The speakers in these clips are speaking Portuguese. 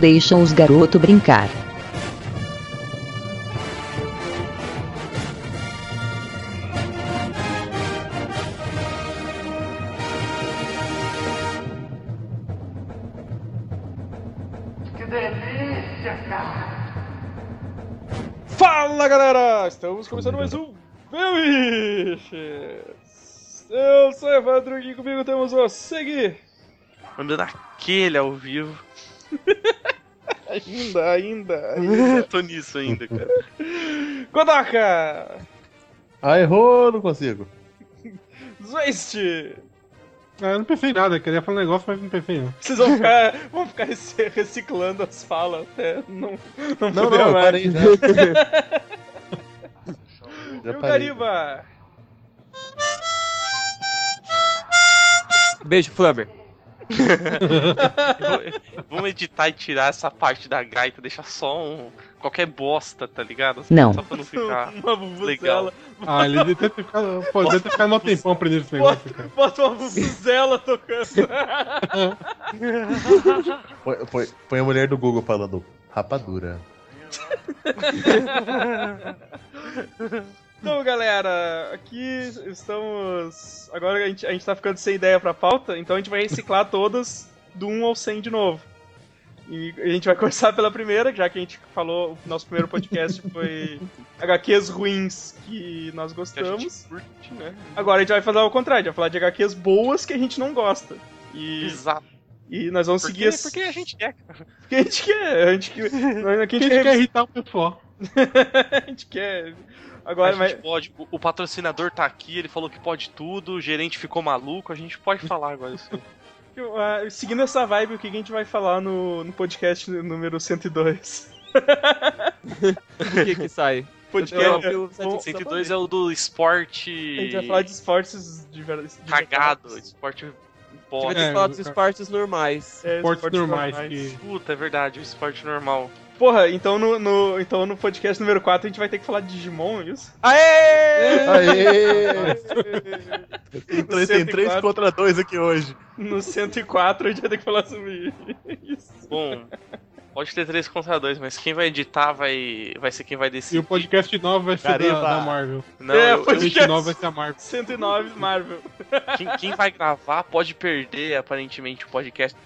Deixam os garotos brincar. Fala galera! Estamos começando mais um Beliches! Eu sou Evandro e comigo temos o Segui! Mandando aquele ao vivo. Ainda, ainda, ainda. Tô nisso ainda, cara. Kodaka! Ah, errou, não consigo. Zwist! Ah, eu não pensei em nada, eu queria falar um negócio, mas não pensei não. Vocês vão ficar, vão ficar rec- reciclando as falas até não, não, Não, poder não, eu mais. parei já. E já o parei. Gariba? Beijo, Flubber. Vamos editar e tirar essa parte da gaita, deixar só um. qualquer bosta, tá ligado? Não. Só pra não ficar. Legal. Ah, ele deve ter ficado. Pô, deve ter ficado mó tempão aprendendo esse negócio, cara. Bota uma vuvuzela tocando. Põe, põe- põe a mulher do Google falando rapadura. Então, galera, aqui estamos. Agora a gente, a gente tá ficando sem ideia pra pauta, então a gente vai reciclar todas do 1 ao 100 de novo. E a gente vai começar pela primeira, já que a gente falou, o nosso primeiro podcast foi HQs ruins que nós Que a gente gostamos. curte, né? Agora a gente vai fazer ao contrário, a gente vai falar de HQs boas que a gente não gosta. E, Exato. e nós vamos Porque, seguir porque a gente quer, cara. porque a gente quer. A gente, que- nós- a A gente, gente quer. quer irritar o pessoal. a gente quer. Agora, a mas. gente pode. O, o patrocinador tá aqui, ele falou que pode tudo, o gerente ficou maluco, a gente pode falar agora isso. Ah, seguindo essa vibe, o que a gente vai falar no, no podcast número 102? O que que sai? Podcast, Eu Bom, 102 é o do esporte. a gente vai falar de esportes de verdade. de cagado, esporte A gente vai bosta. falar dos esportes normais. É, Esportes normais que. Puta, é verdade, o esporte normal. Porra, então no, no- então no podcast número 4 a gente vai ter que falar de Digimon, é isso? Aê! Aê! Tem No três, tem três 104. contra dois aqui hoje. No 104 a gente vai ter que falar sobre isso. Bom, pode ter três contra dois, mas quem vai editar vai, vai ser quem vai E decidir. o podcast 9 vai ser da, Gariba. da Marvel. Não, É, eu- O podcast. 29 vai ser a Marvel. 109 Marvel. quem, quem vai gravar pode perder, aparentemente, o podcast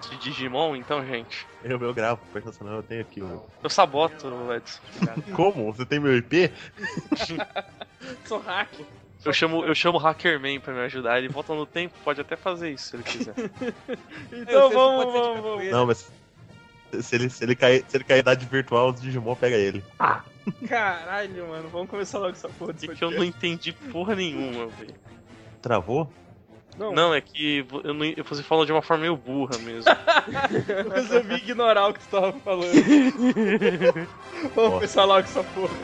de Digimon, então, gente. Eu, eu gravo, personal, eu tenho aqui o. Eu saboto, Edson. Como? Você tem meu IP? Sou hack. Eu chamo, eu chamo o Hackerman pra me ajudar. Ele volta no tempo, pode até fazer isso se ele quiser. Então vamos, de vamos, vamos. Não, mas. Se ele, se, ele cair, se ele cair idade virtual, o Digimon pega ele. Caralho, mano, vamos começar logo essa porra desse E que eu não entendi porra nenhuma, velho. Travou? Não, Não, é que eu não, você falou de uma forma meio burra mesmo. Mas eu vi ignorar o que tu tava falando. Vamos começar logo essa porra.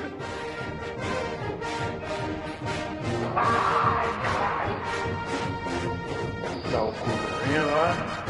Se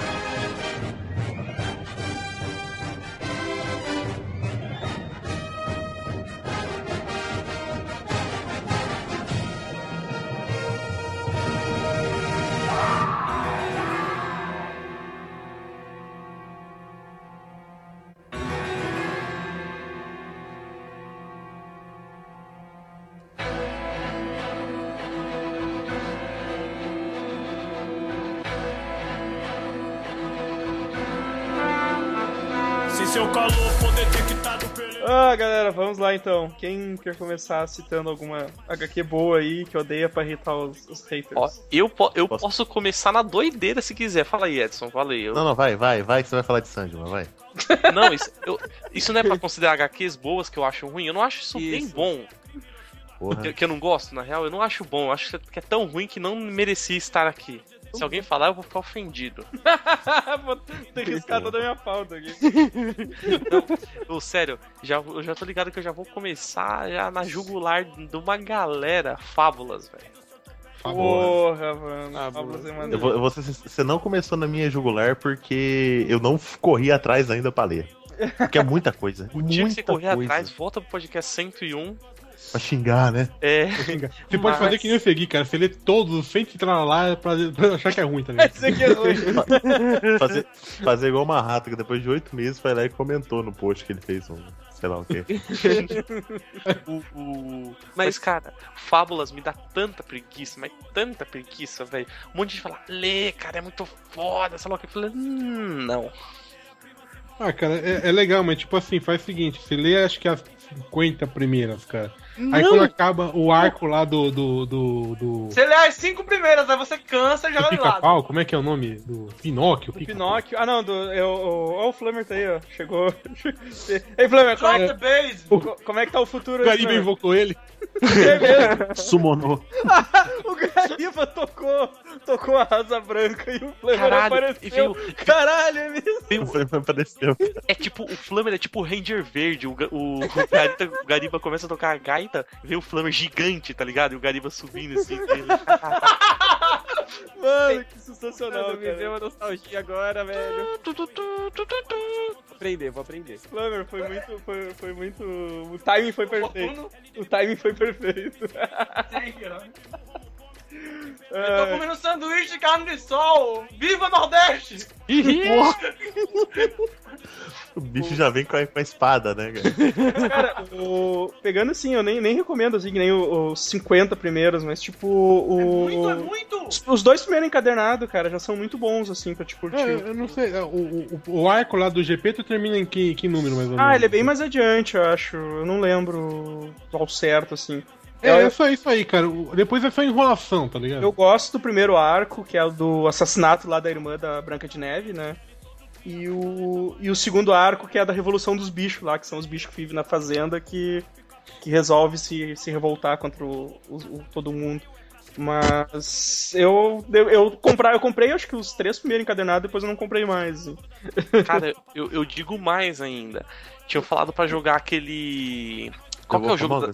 vamos lá então. Quem quer começar citando alguma HQ boa aí que odeia pra irritar os, os haters? Ó, eu, po- eu Posso- posso começar na doideira se quiser. Fala aí, Edson, valeu. Não, não, vai, vai, vai, que você vai falar de Sandman, vai. Não, isso, eu- isso não é pra considerar HQs boas que eu acho ruim. Eu não acho isso, bem Isso. bom. Porra. Que, que eu não gosto, na real. Eu não acho bom. Eu acho que é tão ruim que não merecia estar aqui. Se alguém falar, eu vou ficar ofendido. Vou ter que riscar toda a minha pauta aqui. Ô, sério, já, eu já tô ligado que eu já vou começar já na jugular de uma galera. Fábulas, velho. Porra, mano. Ah, Fábulas é Eu maneiro. eu ser- você não começou na minha jugular porque eu não corri atrás ainda pra ler. Porque é muita coisa. O dia que você muita correr coisa. atrás, volta pro podcast 101. Pra xingar, né? É. Você pode fazer Mas- que nem eu segui, cara. Você lê todos sem entrar lá pra, pra achar que é ruim, tá ligado? Esse aqui é ruim. Fazer, fazer igual uma rata, que depois de oito meses foi lá e comentou no post que ele fez um. Sei lá o quê. O, o- Mas, cara, Fábulas me dá tanta preguiça, mas tanta preguiça, velho. Um monte de gente fala, lê, cara, é muito foda, sei lá o que. Eu falei, hum, não. Ah, cara, é, é legal, mas tipo assim, faz o seguinte, você lê acho que as 50 primeiras, cara. Aí quando acaba o arco lá do. do. do. do... Você lê as cinco primeiras, aí você cansa e do joga de lado. pica-pau, como é que é o nome? Do Pinóquio? Do Pica- Pinóquio. Ah, não, do. Eu, o, ó, o Flamer tá aí, ó. Chegou. Ei, Flamer, como é, the base. co- como é que tá o futuro O aí? Gariba Flamer? invocou ele. É mesmo. Sumonou. O Gariba tocou, tocou a asa branca e o Flamer Caralho, apareceu. veio- Caralho, é mesmo. Veio- Foi, foi, apareceu. É tipo, o Flammer é tipo o Ranger Verde. O, o, o, Gariba, o Gariba começa a tocar a gaita, vê o Flammer gigante, tá ligado? E o Gariba subindo assim. Mano, que sensacional, me deu cara. uma nostalgia agora, velho. Tu, tu, tu, tu, tu, tu. Vou aprender, vou aprender. Flamer, foi muito, foi, foi muito... O timing foi perfeito. O timing foi perfeito. Eu tô É, comendo sanduíche de carne de sol. Viva Nordeste! O bicho já vem com a, com a espada, né, cara? Cara, o... pegando assim, eu nem, nem recomendo assim, que nem os 50 primeiros, mas tipo, o... Muito, é muito! Os, os dois primeiros encadernados, cara, já são muito bons, assim, pra te curtir. É, eu não sei, é, o, o, o arco lá do GP tu termina em que, que número mais ou menos? Ah, ele é bem mais adiante, eu acho. Eu não lembro ao certo, assim. É, Eu- é só isso aí, cara. Depois é só enrolação, tá ligado? Eu gosto do primeiro arco, que é o do assassinato lá da irmã da Branca de Neve, né? E o, e o segundo arco, que é da revolução dos bichos lá, que são os bichos que vivem na fazenda que, que resolve se, se revoltar contra o, o- o- todo mundo. Mas eu, eu, eu, comprar, eu comprei acho que os três primeiros encadernados, depois eu não comprei mais. Cara, eu, eu digo mais ainda. Tinham falado pra jogar aquele. Qual que é o jogo? Da...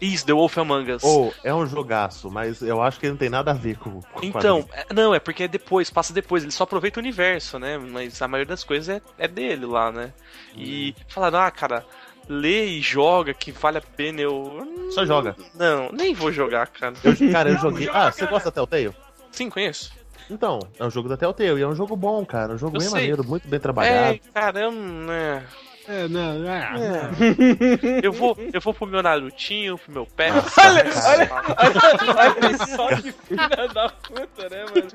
Isso, The Wolf Among Us. Ou é um jogaço, mas eu acho que ele não tem nada a ver com, com o Então, é- não, é porque é depois, passa depois, ele só aproveita o universo, né? Mas a maioria das coisas é, é dele lá, né? E falaram, ah, cara, lê e joga que vale a pena, eu. "Hum, Só joga. Não, nem vou jogar, cara. Eu, cara, eu Não, joguei. joga, Ah, você gosta da Telltale? Sim, conheço. Então, é um jogo da Telltale e é um jogo bom, cara. Um jogo Eu bem sei. maneiro, muito bem trabalhado. É, caramba, né? É, não, ah, Eu vou, eu vou pro meu Narutinho, pro meu pé. Olha, cara. olha, olha só que filha da puta, né, mano?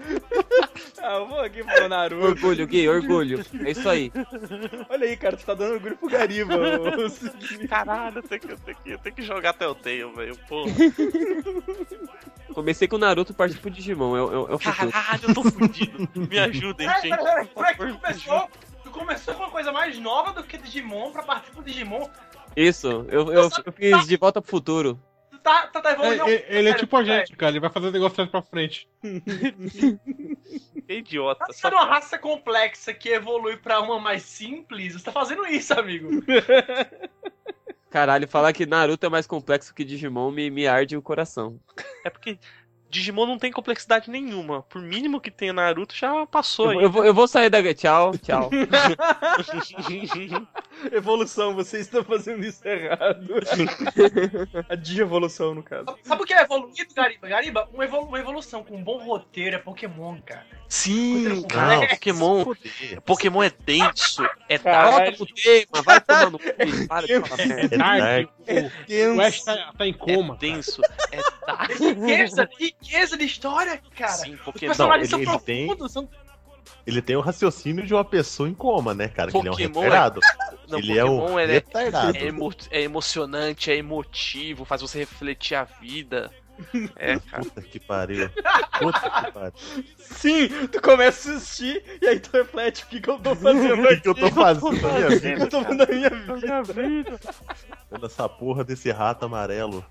Ah, eu vou aqui pro Naruto. Orgulho, Gui, orgulho. É isso aí. Olha aí, cara, tu tá dando orgulho pro Gariba. Caralho, eu tenho que, eu tenho que, eu tenho que jogar Telltale, velho. Pô. Comecei com o Naruto, parti pro Digimon. É, o- é, é o futuro. Caralho, eu tô fudido. Me ajudem, Peraí, gente. peraí, peraí, peraí, me começou, com uma coisa mais nova do que Digimon pra partir pro Digimon. Isso, eu, eu, eu fiz de volta pro futuro. Tu tá, tá, tá É, evoluindo. é- ele é tipo a gente, cara. Ele vai fazer o negócio pra frente. Que idiota. Tá Só sendo uma raça complexa que evolui pra uma mais simples, você tá fazendo isso, amigo. Caralho, falar que Naruto é mais complexo que Digimon me, me arde o coração. É porque Digimon não tem complexidade nenhuma. Por mínimo que tenha Naruto, já passou Eu, aí. eu vou, eu vou sair da. Tchau, tchau. Evolução, vocês estão fazendo isso errado. A de-evolução, no caso. Sabe o que é evoluído, Gariba? Gariba, uma, evolu- uma evolução com um bom roteiro é Pokémon, cara. Sim, cara, é. Pokémon. Pokémon é denso, é dark. Volta pro tema, vai tomar no cu. Para de falar merda. É dark. O Ash tá, tá em coma. É denso, é dark. Riqueza, riqueza de história, cara. Sim, Os Pokémon. personagens Não, ele- são ele tem- são Ele tem o raciocínio de uma pessoa em coma, né, cara? Que ele é um Pokémon é- retardado. Não, ele é Pokémon um ele é- retardado. É, emo- é emocionante, é emotivo, faz você refletir a vida. É, cara. Puta que pariu. Puta que pariu. Sim, tu começa a assistir e aí tu reflete o que, que eu tô fazendo O que, aqui. que eu tô fazendo na minha O que, que eu vida? tô fazendo na minha vida. Vendo essa porra desse rato amarelo.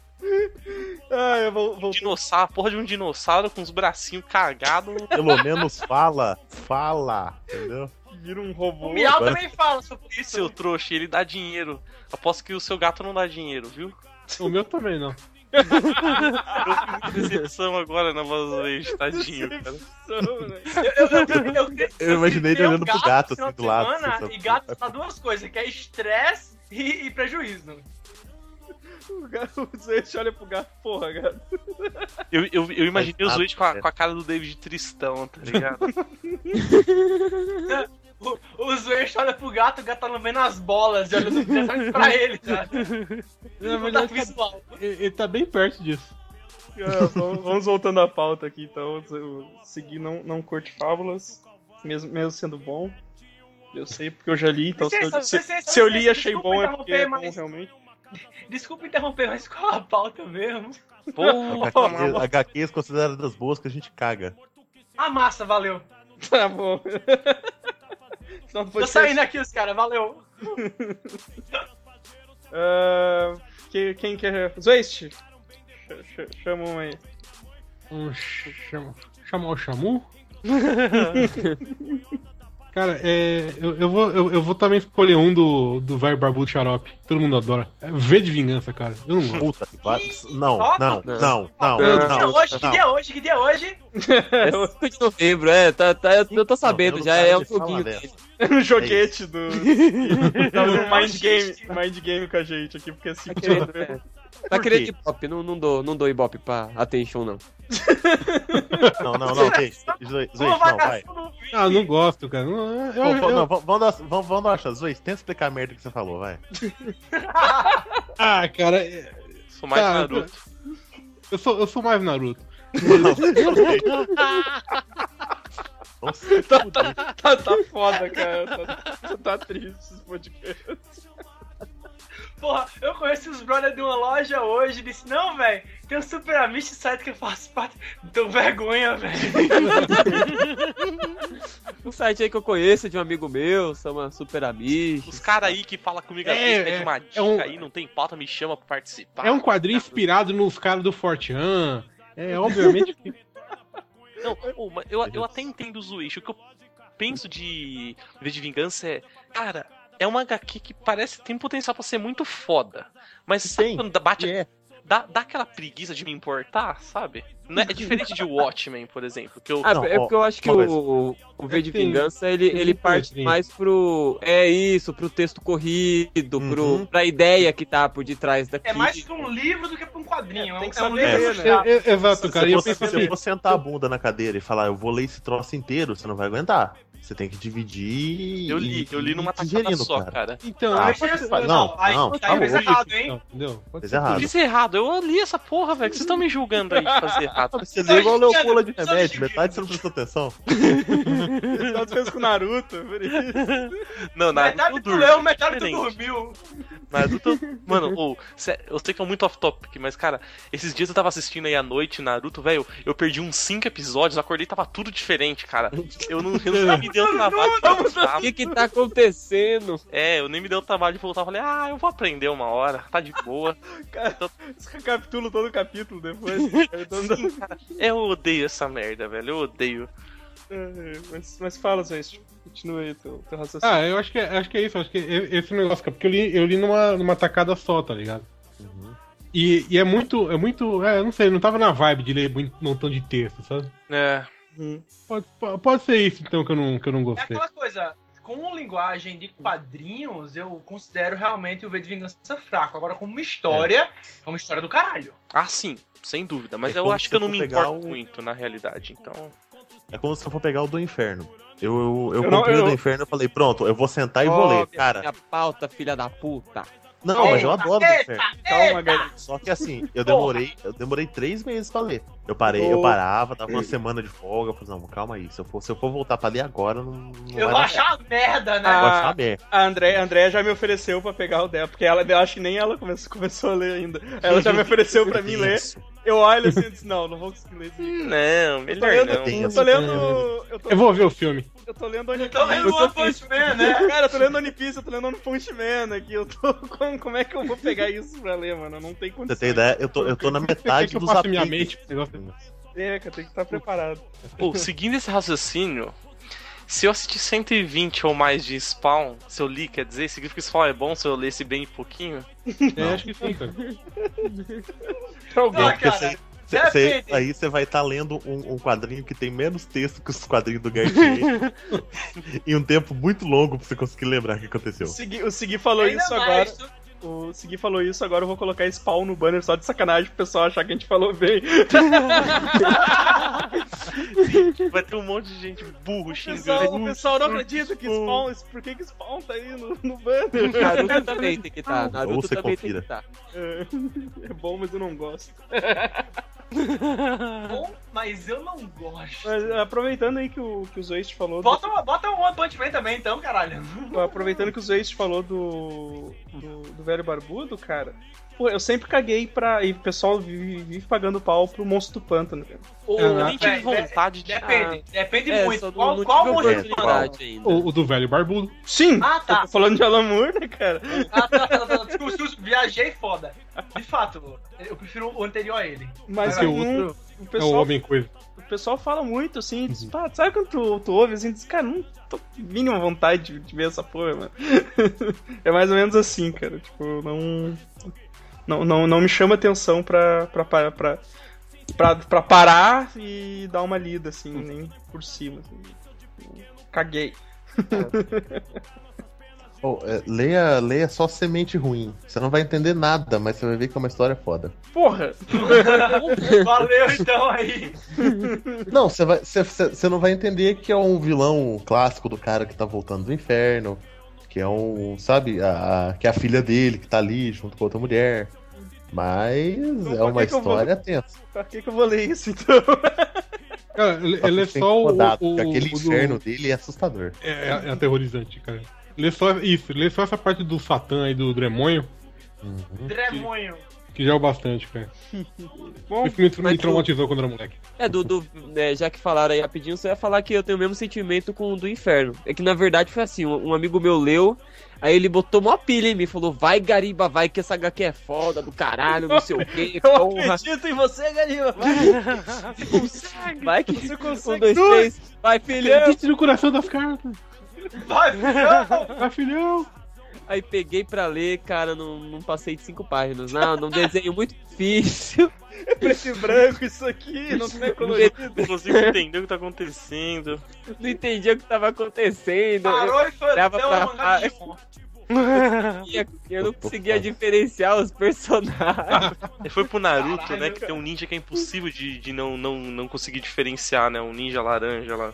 Ah, eu vou, vou... Dinossauro, porra de um dinossauro com os bracinhos cagados. Pelo menos fala. Fala. Entendeu? Vira um robô. O Miau também fala sobre isso. Seu trouxa, ele dá dinheiro. Aposto que o seu gato não dá dinheiro, viu? O meu também não. Eu fui muita decepção agora na voz do leite, tadinho, cara. Decepção, né? Eu, eu, eu, eu, Eu imaginei ele um olhando pro gato, assim, do lado, semana, assim, E gato tá duas coisas, que é estresse e, e prejuízo. O gato, o Zeste olha pro gato, porra, gato. Eu, eu, eu imaginei o Zuete com, a- é. com a cara do David Tristão, tá ligado? O, o Zueste olha pro gato, o gato tá vendo as bolas e olhando diretamente pra ele, tá? Na verdade, tá- visual. ele, ele tá bem perto disso. Ah, vamos, vamos voltando à pauta aqui, então. O Segui não, não curte fábulas, mesmo, mesmo sendo bom. Eu sei porque eu já li, então se eu, Licença, se, licença, se eu li e achei bom é porque é bom mas- realmente. Desculpa interromper, mas qual a pauta mesmo? Porra, HQs, HQs consideradas boas que a gente caga. Ah, massa, valeu. Tá bom. Senão Tô saindo aqui, os caras, valeu. Que- quem quer. Zwist! Ch- ch- Chama um aí. Um chama, chamar o Chamu? Cara, é, eu, eu, vou, eu, eu vou também escolher um do, do velho barbudo xarope. Todo mundo adora. É V de vingança, cara. Eu não gosto. Puta que pariu. Não, não, não. não, não, Que dia é não. hoje? Que não. dia é hoje? Que dia é hoje? É 5 de novembro, é, tá, tá, eu, eu tô sabendo, eu já não é um joguinho dele. um joguete do. Tá no É mind game, mind game com a gente aqui, porque assim. Tá é, tá querendo ibope, não, não, dou, não dou ibope pra attention, não. Não, não, não, Uma Zoe, não, vai. Ah, não gosto, cara. Não, eu, Vamos, eu- não, vamos, dar- vamos, vamos dar uma chance. Zoe, tenta explicar a merda que você falou, vai. ah, cara, é- sou mais Tá, Naruto. eu sou, eu sou mais Naruto. Nossa, Tá, tá, tá, tá foda, cara. Tá, tá triste esse podcast. Porra, eu conheci os brothers de uma loja hoje e disse, não, velho, tem um Super Amish site que eu faço parte. Tô vergonha, velho. Um site aí que eu conheço de um amigo meu, chama Super Amish. Os caras aí que falam comigo às É, vezes, pede é, uma é dica um- aí, não tem pauta, me chama pra participar. É um quadrinho inspirado nos caras do Fortean. É, obviamente que. Não, eu, eu até entendo o Zuicho. O que eu penso de V de Vingança é. Cara, é uma HQ que parece tem potencial pra ser muito foda. Mas sabe quando bate. é. Dá, dá aquela preguiça de me importar, sabe? Não é, é diferente de Watchmen, por exemplo. Que eu. Ah, Não, é porque eu acho que o, o V de Tem- Vingança, ele, tem ele parte mais pro... É isso, pro texto corrido, Uhum. pro, pra ideia que tá por detrás daqui. É mais pra um livro do que pra um quadrinho. É, tem um, que é um saber livro né? É, é, exato, cara. Se, eu você, se assim. eu for sentar a bunda na cadeira e falar, eu vou ler esse troço inteiro, você não vai aguentar. Você tem que dividir. Eu li, eu li numa tacada só, cara. Então, Ah, é pra- você- não, aí, não, tá fez louco. errado, hein? Não, entendeu? Pode errado. Fiz errado, eu li essa porra, velho. que Vocês estão me julgando aí de fazer errado. Você lê igual o Leopoldo de Só remédio, de- metade você não prestou atenção. Tu fez com o Naruto, por isso. Não, Naruto Metade eu tu durmo. leu, metade tu diferente. dormiu. Naruto. eu- Mano, sé- eu sei que é muito off-topic, mas, cara, esses dias eu tava assistindo aí à noite Naruto, velho. Eu perdi uns 5 episódios, acordei tava tudo diferente, cara. Eu não, eu não me deu trabalho de voltar. O que que tá acontecendo? É, eu nem me deu trabalho de voltar. Eu falei, ah, eu vou aprender uma hora, tá de boa. Cara, recapitulo todo o capítulo depois. Sim, cara, eu odeio essa merda, velho. Eu odeio. É, mas, mas fala, Zwist. Continua aí teu, teu raciocínio. Ah, eu acho que, é- acho que é isso. Acho que é esse negócio, porque eu li, eu li numa, numa tacada só, tá ligado? E, e é muito. É muito. É, eu não sei, não tava na vibe de ler muito um montão de texto, sabe? É. Hum. Pode, po- pode ser isso, então, que eu não, que eu não É gostei. aquela coisa, com linguagem de quadrinhos, eu considero realmente o V de Vingança fraco. Agora, como uma história, é uma história do caralho. Ah, sim, sem dúvida. Mas É eu acho que eu não me importo o- muito, na realidade. Então. É como se eu for pegar o do inferno. Eu, eu, eu Eu não- comprei o eu- do inferno e falei, pronto, eu vou sentar e vou ler. Cara, Minha pauta, filha da puta. Não, mas eu adoro eita, inferno. Calma, galera. Só que assim, eu demorei, eu demorei três meses pra ler. Eu parei, eu Oh. parava, dava uma semana de folga, eu falei, não, calma aí, se eu for, se eu for voltar pra ler agora, não, não Eu vai vou achar merda, né? Eu vou achar merda. A André, a André já me ofereceu pra pegar o dela, porque ela, eu acho que nem ela começou, começou a ler ainda. Ela já me ofereceu pra mim ler. Eu olho assim e disse, não, não vou conseguir ler isso. Não, Eu tô melhor lendo, não. Eu tô lendo, eu tô, Eu vou ver o filme. Eu tô lendo One Tô lendo Piece. One Punch Man, né? Cara, eu tô lendo One Piece, eu tô lendo One Punch Man aqui. Eu tô. Como, como é que eu vou pegar isso pra ler, mano? Não tem condição. você ter ideia, eu tô, eu tô na metade que eu dos faça minha mente? É, cara, tem que estar preparado. Pô, seguindo esse raciocínio, se eu assistir 120 ou mais de Spawn, se eu li, quer dizer, significa que Spawn é bom se eu lesse bem pouquinho? É, acho que sim, cara. Pra alguém. Não, cara, cê- cê- aí você vai estar lendo um, um quadrinho que tem menos texto que os quadrinhos do Gartier em um tempo muito longo pra você conseguir lembrar o que aconteceu. O Segui, o Segui falou Ainda isso mais, agora. tu- o Segui falou isso, agora eu vou colocar spawn no banner só de sacanagem pro pessoal achar que a gente falou bem. Vai ter um monte de gente burro O xingando. pessoal, o pessoal não acredita que spawn. Por que, que spawn tá aí no, no banner? Naruto também tem que estar. Ou Naruto você também confira. tem que estar. É, é bom, mas eu não gosto. Bom, mas eu não gosto. Mas aproveitando aí que o, que o Zoist falou. do- Bota, uma- bota um One Punch Man também, então, caralho. Aproveitando que o Zoist falou do, do, do velho barbudo, cara. Pô, eu sempre caguei pra. E o pessoal vive, vive pagando pau pro monstro do pântano, cara. O, Eu nem tive vontade de- Depende, depende É, muito. não, qual não qual monstro do pântano? O, o do velho barbudo. Sim! Ah, Eu tá. tô falando de Alan Moore, né, cara? Ah, tá, tá, tá, tá. Desculpa, desculpa, viajei foda. De fato, eu prefiro o anterior a ele. Mas eu o outro o é o pessoal homem coisa. O pessoal fala muito assim, diz, pá, sabe quando tu, tu ouve assim, diz, cara, não tô com mínima vontade de, de ver essa porra, mano. é mais ou menos assim, cara. Tipo, não. Não, não, não me chama atenção pra, pra, pra, pra, pra, pra parar e dar uma lida, assim, nem por cima. assim. Caguei. Ô, é, leia, leia só semente ruim. Você não vai entender nada, mas você vai ver que é uma história foda. Porra! Valeu então aí. Não, você, vai, você, você não vai entender que é um vilão clássico do cara que tá voltando do inferno. Que é um, sabe, a, a- que é a filha dele que tá ali junto com outra mulher. Mas Então, é uma eu vou- história tensa. Pra que, que eu vou ler isso então? Cara, ele, Só ele é só o. o, aquele o do- inferno dele é assustador. É, é- é aterrorizante, cara. Lê só isso, lê só essa parte do Satã e do Dremonho, Dremonho. que já é o bastante, cara. Bom, Isso me, me mas tu- traumatizou quando era moleque. É, do, do- é, já que falaram aí rapidinho, só ia falar que eu tenho o mesmo sentimento com o do inferno. É que na verdade foi assim, um, um amigo meu leu, aí ele botou mó pilha em mim, falou, vai Gariba, vai que essa HQ é foda do caralho, não sei o que, eu porra, acredito em você, Gariba! vai que Você um, consegue dois, tudo. três, vai filhão. Acredite no coração das cartas. Vai, filhão. Vai, filhão. Aí peguei pra ler, cara, não, não passei de cinco páginas. Não, não desenho muito difícil. Preto e branco, isso aqui, não tem colorido. Não consigo entender o que tá acontecendo. Não entendi o que tava acontecendo. Parou e foi pra uma mangá eu não conseguia diferenciar os personagens. Ele foi pro Naruto, Caralho, né? Que tem um ninja que é impossível de, de não, não, não conseguir diferenciar, né? Um ninja laranja lá.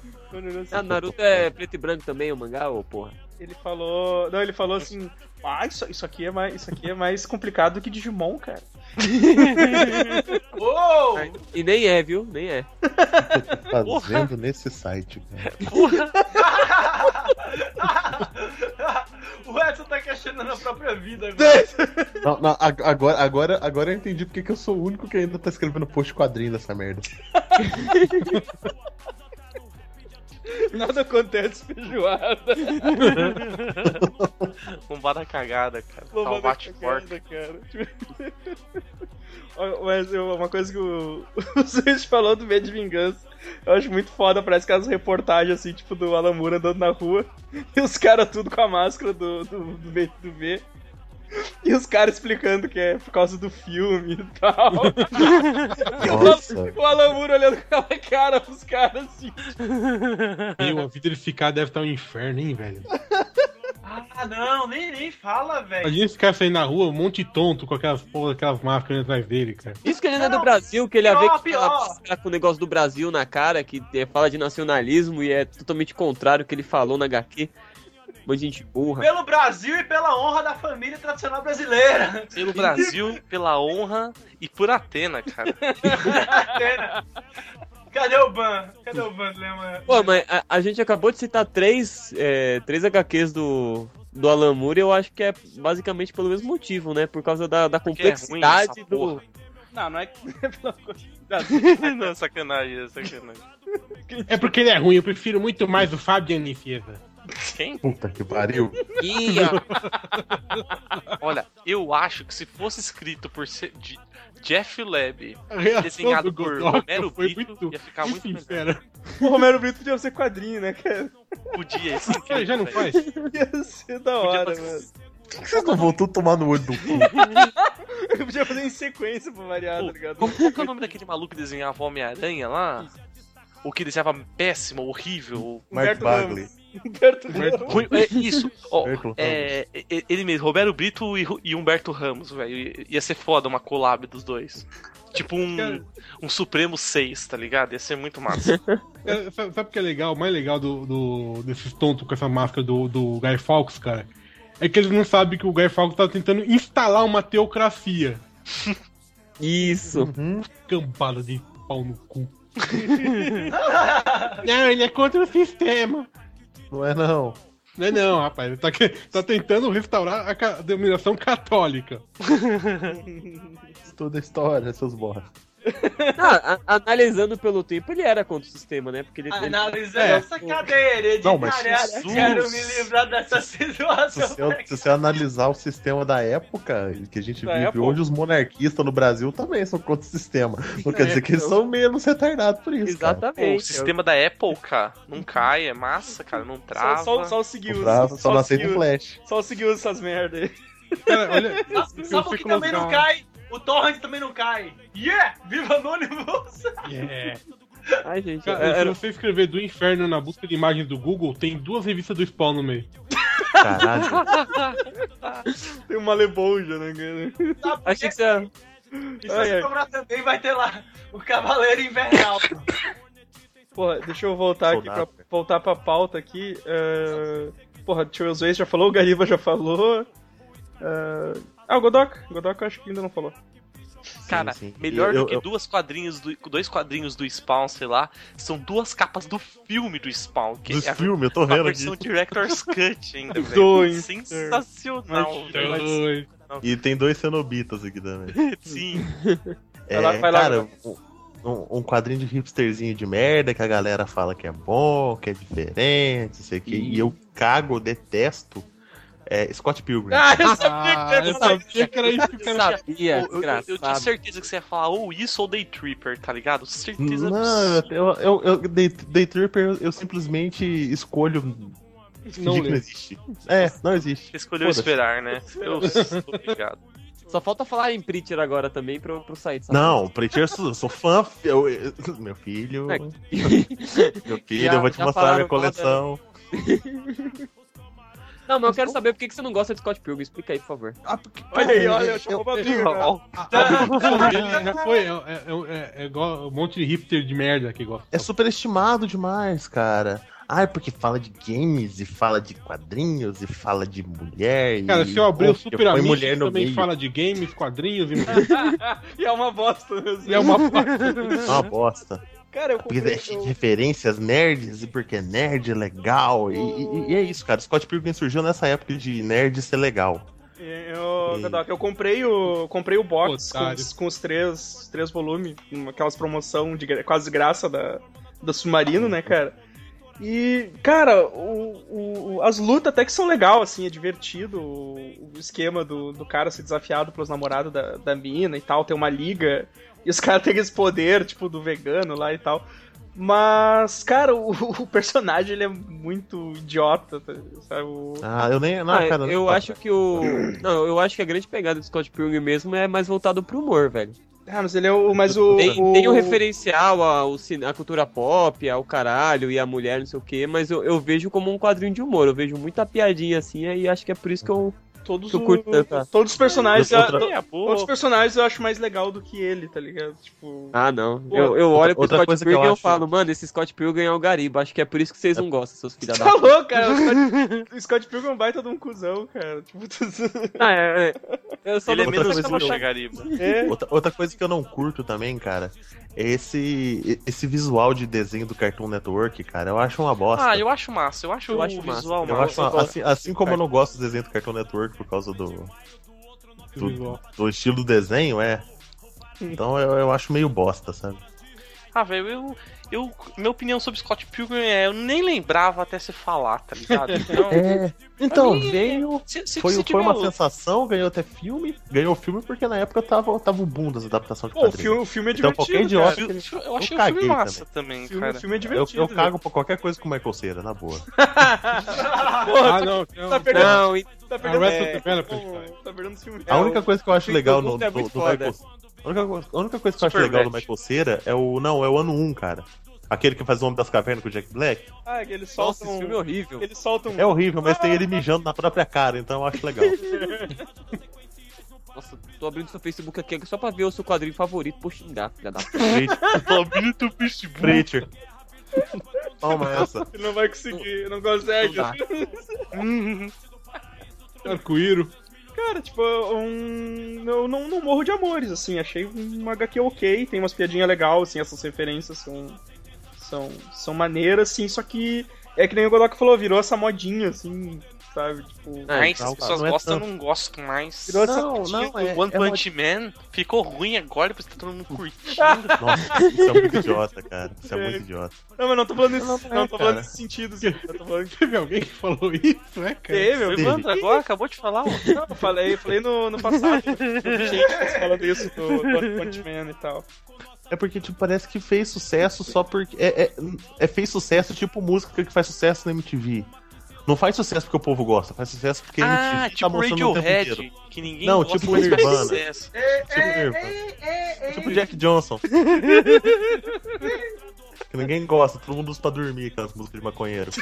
Ah, Naruto é preto e branco também, o mangá, ô porra. Ele falou. Não, ele falou assim. Ah, isso, isso, aqui é mais, isso aqui é mais complicado do que Digimon, cara. Uou! E nem é, viu? Nem é. Fazendo nesse site, cara. o Edson tá questionando a própria vida agora. Não, não, ag- agora, agora, agora eu entendi porque que eu sou o único que ainda tá escrevendo post quadrinho dessa merda. Nada acontece feijoada. Dar cagada, cara. Vou mandar Salvate cagada, cara. Mas eu- uma coisa que o, o Suíço falou do V de Vingança, eu acho muito foda, parece aquelas reportagens assim, tipo, do Alan Moore andando na rua, e os caras tudo com a máscara do, do, do, do V. E os caras explicando que é por causa do filme e tal. E o Nossa. O Alan Moore olhando com aquela cara pros caras assim. Meu, a vida dele ficar deve estar um inferno, hein, velho. Ah, não, nem, nem fala, velho. Imagina esse cara sair na rua, um monte de tonto com aquelas porra, aquelas máscaras atrás dele, cara. Isso que ele não é do Brasil, que ele ia ver que ela pior. com o negócio do Brasil na cara, que é, fala de nacionalismo e é totalmente contrário ao que ele falou na HQ. Gente burra. Pelo Brasil e pela honra da família tradicional brasileira. Pelo Brasil, pela honra e por Atena, cara. Atena. Cadê o Ban? Cadê o Ban? Pô, mas a, a gente acabou de citar três, é, três HQs do, do Alan Moore e eu acho que é basicamente pelo mesmo motivo, né? Por causa da, da Porque é ruim complexidade essa do. porra. Não, não é que. pela coisa- Não, é sacanagem, é sacanagem. É porque ele é ruim, eu prefiro muito mais o Fabian Nicieza. Quem? Puta que pariu. Ih, ó, Olha, eu acho que se fosse escrito por ser de Jeff Leb, desenhado do por Romero Brito, muito, ia ficar muito melhor. sincera. O Romero Brito podia ser quadrinho, né, cara? Podia, isso Ué, já não faz? Ia ser da hora, Podia mano. Por que vocês não vão tudo tomar no olho do cu? Eu podia fazer em sequência pra variar, tá ligado? Como, qual que é o nome daquele maluco que desenhava Homem-Aranha lá? O que desenhava péssimo, horrível. Mark Bagley. Humberto Ramos. É, isso, ó, é, é, ele mesmo, Roberto Brito e, e Humberto Ramos, velho. Ia ser foda uma collab dos dois. Tipo um, um Supremo 6, tá ligado? Ia ser muito massa. É, sabe, sabe o que é legal? O mais legal do, do- desses tontos com essa máscara do, do Guy Fawkes, cara? É que eles não sabem que o Guy Fawkes tá tentando instalar uma teocracia. Isso. Uhum. Cambada de pau no cu. não, ele é contra o sistema. Não é não. Não é não, rapaz. Ele tá, que- tá tentando restaurar a ca- denominação católica. Toda a história, seus borras. Ah, a- analisando pelo tempo, ele era contra o sistema, né? Porque ele, ele Analisando É. essa cadeira de Não, mas quero me livrar dessa Se situação. você, se você analisar o sistema da época que a gente Da vive época. hoje, os monarquistas no Brasil também são contra o sistema. Não quer dizer que eles são menos retardados por isso. cara. Pô, o Exatamente. sistema da Apple, cara, não cai, é massa, cara, não Só, trava. só, só seguir Não os. trava, só não aceita o flash. Só seguir essas merda aí. Cara, olha, eu o também não cai? O Torrent também não cai. Yeah! Viva Anonymous! Yeah. Ai, gente, Cara, é- se era, você escrever do inferno na busca de imagens do Google, tem duas revistas do Spawn no meio. Caralho. Tem uma lebolja, né, cara? Achei que você ia... E se Ai, você cobrar também, vai ter lá o Cavaleiro Invernal. Porra, deixa eu voltar aqui pra, Soldado. voltar pra pauta aqui. É... Porra, o Tio já falou, o Gariba já falou. É... Ah, o Godok. O Godok eu acho que ainda não falou. Cara, Sim, sim. melhor Eu- do que eu- duas quadrinhos do, dois quadrinhos do Spawn, sei lá, são duas capas do filme do Spawn, que Dos é a, filmes, eu tô a vendo versão aqui. Director's Cut ainda, velho. Dois. Sensacional, velho. Dois. E tem dois cenobitas aqui também. Sim. É, lá, vai lá, cara, um, um quadrinho de hipsterzinho de merda que a galera fala que é bom, que é diferente, não sei o que. E eu cago, detesto. É Scott Pilgrim. Ah, eu Ah, eu sabia que era isso que Eu sabia, Eu, eu- eu tinha certeza que você ia falar ou isso ou Day Tripper, tá ligado? Certeza Não, eu, eu, eu Day, Day Tripper eu, simplesmente escolho não que não existe. É, não existe. Escolheu esperar, né? Eu sou obrigado. Só falta falar em Preacher agora também pro, pro site. sabe? Não, Preacher, eu sou, sou fã. eu- eu- meu filho. É. Meu filho, Já- eu vou te mostrar minha coleção. Não, mas eu quero saber por que que você não gosta de Scott Pilgrim. Explica aí, por favor. Olha aí, olha, chamou pra briga, cara. Ó, Ele já foi, é, é, igual um monte de hipster de merda que gosta. É superestimado demais, cara. Ah, é porque fala de games e fala de quadrinhos e fala de mulher. Cara, e, se eu abrir o Super no também meio. fala de games, quadrinhos e E é uma bosta mesmo. e é uma É uma bosta. Cara, eu Porque comprei. é cheio de Eu... referências nerds e porque nerd é legal. E, e- e é isso, cara. Scott Pilgrim surgiu nessa época de nerd ser legal. Eu, E- Godok, eu comprei o, comprei o box com, os- com os três, os três volumes, aquelas promoção de quase graça da, da Submarino, né, cara? E, cara, o, o- as lutas até que são legal, assim, é divertido o, o esquema do, do cara ser desafiado pelos namorados da, da mina e tal, tem uma liga, e os caras têm esse poder, tipo, do vegano lá e tal. Mas, cara, o, o personagem ele é muito idiota, tá- sabe? O- Ah, eu nem. Não, Ah, cara, eu não- acho que o. Não, eu acho que a grande pegada do Scott Pilgrim mesmo é mais voltado pro humor, velho. Ah, mas ele é o. Mas o. Tem, o... tem um referencial ao, à cultura pop, ao caralho e à mulher, não sei o quê, mas eu, eu vejo como um quadrinho de humor. Eu vejo muita piadinha assim, e acho que é por isso que eu. Todos, eu o- tanto, tá? todos os personagens. Outra- to- é. Todos os personagens eu acho mais legal do que ele, tá ligado? Tipo. Ah, não. Pô, eu, eu olho pro outra Scott coisa eu Pilgrim e eu acho- falo, mano, esse Scott Pilgrim é o Gariba. Acho que é por isso que vocês não gostam, seus filha da Tá louco, cara? O Scott, o Scott Pilgrim é um baita de um cuzão, cara. Tipo, Ah, é, é. Eu só Ele é não menos que eu- Gariba. é. Outra, outra coisa que eu não curto também, cara, é esse, esse visual de desenho do Cartoon Network, cara. Eu acho uma bosta. Ah, eu acho massa, eu acho Eu o acho massa. visual Eu massa. acho uma- assim, assim como eu não gosto do desenho do Cartoon Network por causa do, do, do estilo do desenho, é. Então eu, eu acho meio bosta, sabe? Ah, velho, eu, eu. Minha opinião sobre Scott Pilgrim é. Eu nem lembrava até você falar, tá ligado? Então. É. Então, mim, veio. se, se, Foi, se foi uma o- sensação, ganhou até filme. Ganhou filme porque na época tava, tava o boom das adaptações de Pô, o quadrinhos. filme, o filme é Então, divertido. qualquer idiota cara. Eu, eu- eu achei Eu o filme massa também, O filme, cara. o filme é Eu, divertido. eu cago por qualquer coisa com o Michael Cera, na boa. Ah, não. Tem Tá um- perdendo. Não, Tá perdendo. Arrested é, Development, pô, cara. Tá perdendo os filmes. A única coisa que eu acho filme legal do no, é do, do foda. Michael A única, coisa- a única coisa que eu acho legal do. Michael Cera é o. Não, é o ano 1, cara. Aquele que faz o Homem das Cavernas com o Jack Black. Ah, que eles Nossa, soltam. esse filme é horrível. Eles soltam. É horrível, mas tem ele mijando na própria cara, então eu acho legal. Nossa, tô abrindo seu Facebook aqui só pra ver o seu quadrinho favorito por xingar, filha da puta. Preacher. Preacher. Toma essa. Ele não vai conseguir, não consegue. Arco-íro. Cara, tipo, um. Eu não, não morro de amores, assim. Achei um HQ ok, tem umas piadinhas legais, assim, essas referências são. São, são maneiras, assim, só que. É que nem o Godok falou, virou essa modinha, assim, sabe? Tipo. Mas não, as pessoas não é gostam, eu tanto. não gosto mais. Não, não, o é, One é Punch Man ficou ruim agora, depois tá todo mundo curtindo. Nossa, isso é muito idiota, cara. Isso é muito idiota. Não, mas não tô falando nesse, Não, não, não é, tô falando nesse sentido, assim. Eu tô falando que Teve alguém que falou isso, né, cara? teve, eu, Foi o Evandro agora, acabou de falar, ó. não, eu falei, eu falei no, no passado. Gente falando isso do, do One Punch Man e tal. É porque, tipo, parece que fez sucesso só porque. É, é, é- fez sucesso tipo música que faz sucesso na MTV. Não faz sucesso porque o povo gosta, faz sucesso porque a MTV Ah, tá tipo mostrando o tempo inteiro. Radiohead, que ninguém Não, gosta, tipo mas Nirvana. sucesso. Tipo Nirvana. Tipo Jack Johnson. que ninguém gosta, todo mundo usa pra dormir com as músicas de maconheiro.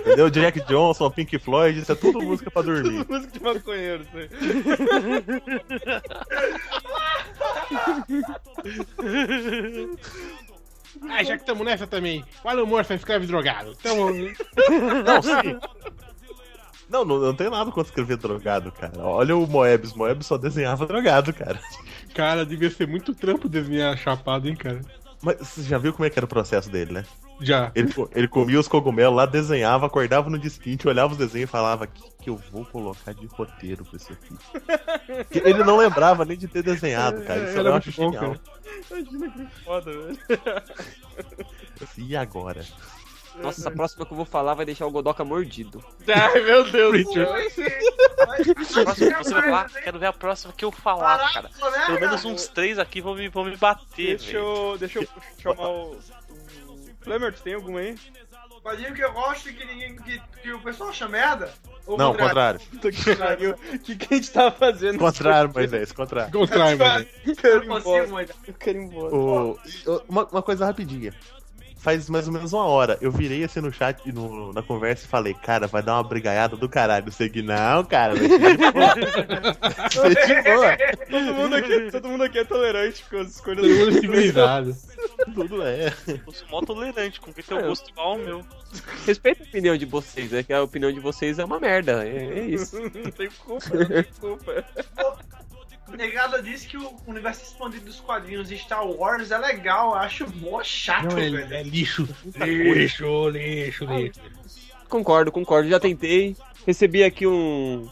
Entendeu? Jack Johnson, Pink Floyd, isso é tudo música pra dormir. Música de maconheiro, isso aí. Ah, já que estamos nessa também. O humor, só escreve drogado. Tamo... Não, sim. Não, não, não tem nada contra escrever drogado, cara. Olha o Moebius. Moebius só desenhava drogado, cara. Cara, devia ser muito trampo desenhar chapado, hein, cara. Mas você já viu como é que era o processo dele, né? Já. Ele, ele comia os cogumelos lá, desenhava, acordava no dia seguinte, olhava os desenhos e falava: O que, que eu vou colocar de roteiro pra isso aqui? Ele não lembrava nem de ter desenhado, cara. Isso Era eu acho bom, genial. Imagina que foda, velho. E agora? Nossa, essa próxima que eu vou falar vai deixar o Godoka mordido. Ai, meu Deus. A próxima que você vai falar, quero ver a próxima que eu falar, cara. Pelo menos uns três aqui vão me, vão me bater, Deixa eu, deixa eu chamar o. Flamer, tu tem algum aí? Quadrinho que eu gosto e que, ninguém, que, que o pessoal acha merda? Ou Não, contrário? Puta que pariu. O que, que a gente tava fazendo? Contrário, Moisés, contrário. Contrário, quero ir embora. mano. Eu quero ir embora. O- uma, uma coisa rapidinha. Faz mais ou menos uma hora. Eu virei assim no chat, no- na conversa e falei, cara, vai dar uma brigaiada do caralho. Segui, não, cara, vai ser de boa. Vai ser de boa. Todo mundo, aqui, todo mundo aqui é tolerante com as escolhas Todo mundo civilizado. Tudo é. Eu sou mó tolerante, com quem tem o gosto igual ao meu. Respeita a opinião de vocês, é que a opinião de vocês é uma merda. É, é isso. Não tem culpa, não tem culpa. Negada disse que o universo expandido dos quadrinhos de Star Wars é legal. Eu acho mó chato, Não, é, velho. é lixo. Lixo, lixo, lixo. Concordo, concordo. Já tentei. Recebi aqui um,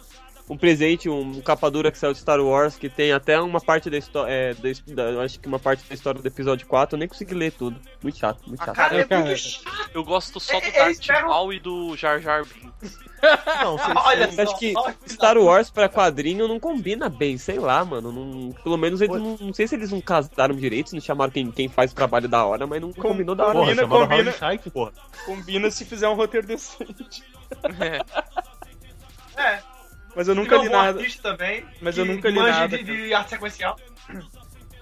um presente, um capa dura que saiu de Star Wars, que tem até uma parte da história. É, da, acho que uma parte da história do episódio 4, eu nem consegui ler tudo. Muito chato, muito chato. cara, É, É, muito chato. eu gosto só do É, Darth Maul e do Jar Jar Binks. Não, vocês Olha só. acho que olha Star Wars pra quadrinho não combina bem, sei lá, mano. Não- pelo menos eles não, não sei se eles não casaram direito, se não chamaram quem, quem faz o trabalho da hora, mas não Com- combinou da hora. Combina, combina. Porra. Combina se fizer um roteiro decente. É, Mas eu nunca li nada. também. Mas eu nunca li nada, De, de arte sequencial.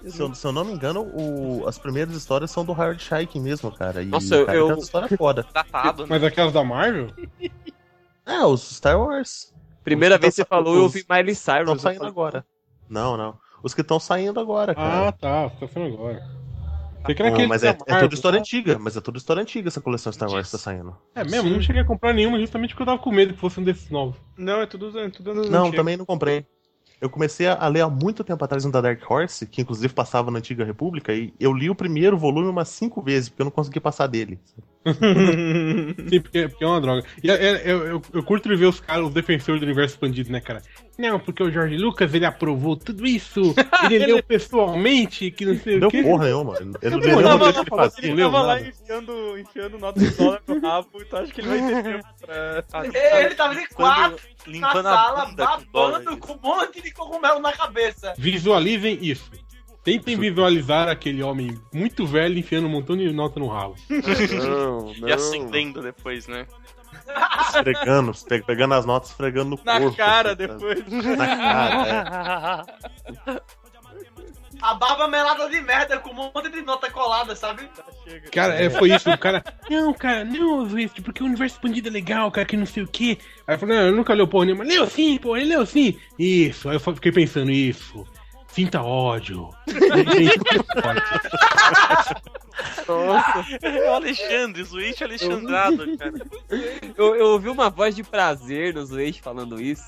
Se eu, se eu não me engano, o- as primeiras histórias são do Howard Shike mesmo, cara. E Nossa, cara eu- história foda. Datado, né? Mas aquelas da Marvel? É, os Star Wars. Primeira Os vez que você falou, eu os- ouvi Miley Cyrus. Estão eu saindo agora. Não, não. Os que estão saindo agora, cara. Ah, tá. Tá sendo agora. Não, mas da é, é Marvel, tudo história tá? antiga, mas é tudo história antiga essa coleção Star Wars que tá saindo. É mesmo, não cheguei a comprar nenhuma justamente porque eu tava com medo que fosse um desses novos. Não, é tudo, é tudo Não, antigos. também não comprei. Eu comecei a ler há muito tempo atrás um da Dark Horse, que inclusive passava na Antiga República, e eu li o primeiro volume umas cinco vezes, porque eu não consegui passar dele. Sim, porque, porque é uma droga. E é- é- eu, eu, eu curto ver os caras, os defensores do universo expandido, né, cara? Não, porque o Jorge Lucas, ele aprovou tudo isso. Ele leu pessoalmente, que não sei Não o quê. porra nenhuma. Eu não Eu li tava nenhum lá, livro que ele fazia. Ele Não leu tava lá nada. enfiando, enfiando nota de dólar no rabo, então acho que ele vai ter tempo pra. Ele tava de quatro na sala, bunda com dólar. babando com um monte de cogumelo na cabeça. Visualizem isso. Tentem visualizar aquele homem muito velho enfiando um montão de nota no rabo. Não, não. E acendendo depois, né? Esfregando, pe- pegando as notas, esfregando no Na corpo. cara assim, sabe? depois. Na cara, é. A barba melada de merda com um monte de nota colada, sabe? Cara, é, foi isso. O cara, não, cara, não, Luiz, porque o universo expandido é legal, cara, que não sei o quê. Aí eu falei, não, eu nunca leu porra nenhuma. Leu sim, pô, ele leu sim. Isso. Aí eu fiquei pensando, isso. Sinta ódio. É o Alexandre, Switch Alexandrado, cara. Eu, eu ouvi uma voz de prazer no Zueix falando isso.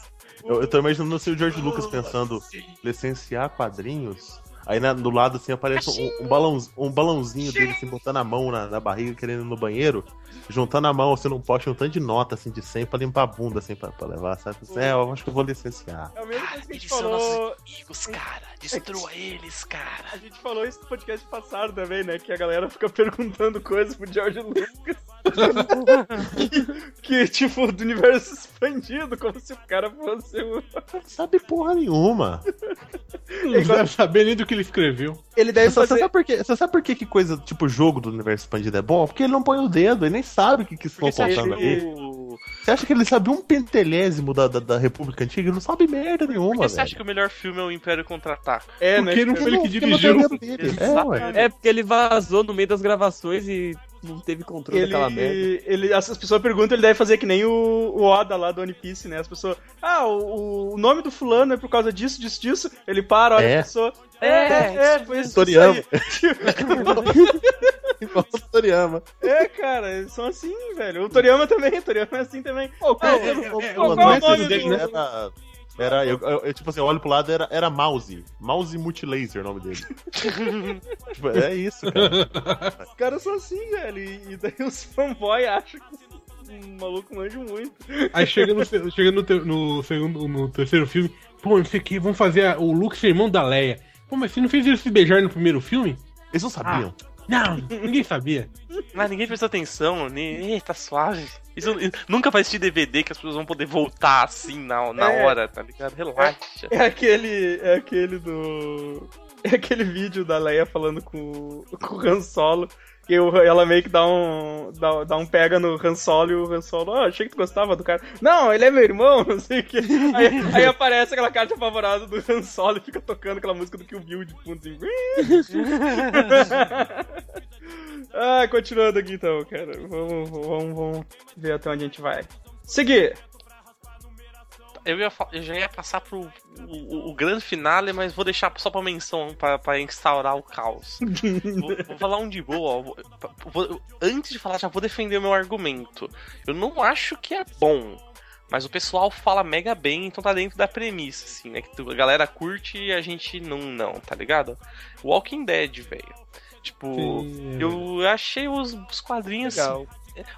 Eu, eu tô imaginando assim, o George Lucas pensando licenciar quadrinhos. Aí na- do lado assim aparece um, um, balão, um balãozinho dele assim, botando a mão na, na barriga, querendo ir no banheiro, juntando a mão assim num poste, um tanto de nota assim de 100 pra limpar a bunda assim pra, pra levar, sabe? É, eu acho que eu vou licenciar. É a mesma coisa que a gente Eles são nossos falou. inimigos, cara. Destrua eles, cara. A gente falou isso no podcast passado também, né? Que a galera fica perguntando coisas pro George Lucas. que, tipo, do universo expandido, como se o cara fosse um. Não sabe porra nenhuma. Não deve saber nem do que ele escreveu. Ele deve Você, você fazer. sabe por quê? Você sabe por quê que coisa, tipo, jogo do universo expandido é bom? Porque ele não põe o dedo, ele nem sabe o que que estão Porque você acha contando que ali. o... Você acha que ele sabe um pentelésimo da, da, da República Antiga? Ele não sabe merda nenhuma, Por que você velho. acha que o melhor filme é o Império Contra-Ataca? É, né? Porque não cara? foi ele que Porque não dirigiu. É. É porque ele vazou no meio das gravações e não teve controle Ele, daquela merda. ele, as pessoas perguntam, ele deve fazer que nem o, o Oda lá do One Piece, né? As pessoas, ah, o, o nome do fulano é por causa disso, disso, disso. Ele para, olha É. a pessoa. É, É, é, foi isso. Toriyama. aí. Igual o Toriyama. É, cara, eles são assim, velho. O Toriyama também, o Toriyama é assim também. Ô, Ah, qual- eu- ô, eu- qual- qual o é nome dele né? Era, eu, eu- eu, tipo assim, eu olho pro lado, era, era Mouse. Mouse Multilaser o nome dele. Tipo, é isso, cara. Os caras são assim, velho. E, e daí os fanboy acham que o maluco manja muito. Aí chega no, chega no, te- no segundo, no terceiro filme, pô, não sei o que, vamos fazer a- o Luke ser irmão da Leia. Pô, mas você não fez eles se beijar no primeiro filme? Eles não sabiam. Não, ninguém sabia. Mas ninguém prestou atenção, nem... Tá suave. Isso nunca vai assistir DVD que as pessoas vão poder voltar assim na, na É. hora, tá ligado? Relaxa. É aquele. É aquele do. É aquele vídeo da Leia falando com, com o Han Solo. E ela meio que dá um. Dá, dá um pega no Han Solo e o Han Solo, ah, achei que tu gostava do cara. Não, ele é meu irmão, não sei o que. Aí, aí aparece aquela carta apavorada do Han Solo e fica tocando aquela música do Kill Bill de fundo assim. ah, continuando aqui então, cara. Vamos, vamos, vamos ver até onde a gente vai. Seguir. Eu, ia, eu já ia passar pro o, o- grande finale, mas vou deixar só pra menção, pra, pra instaurar o caos. vou, vou falar um de boa. ó, vou- vou- antes de falar, já vou defender o meu argumento. Eu não acho que é bom. Mas o pessoal fala mega bem, então tá dentro da premissa, assim, né? Que a galera curte e a gente não, não, tá ligado? Walking Dead, velho. Tipo, Sim, eu achei os, os quadrinhos Legal.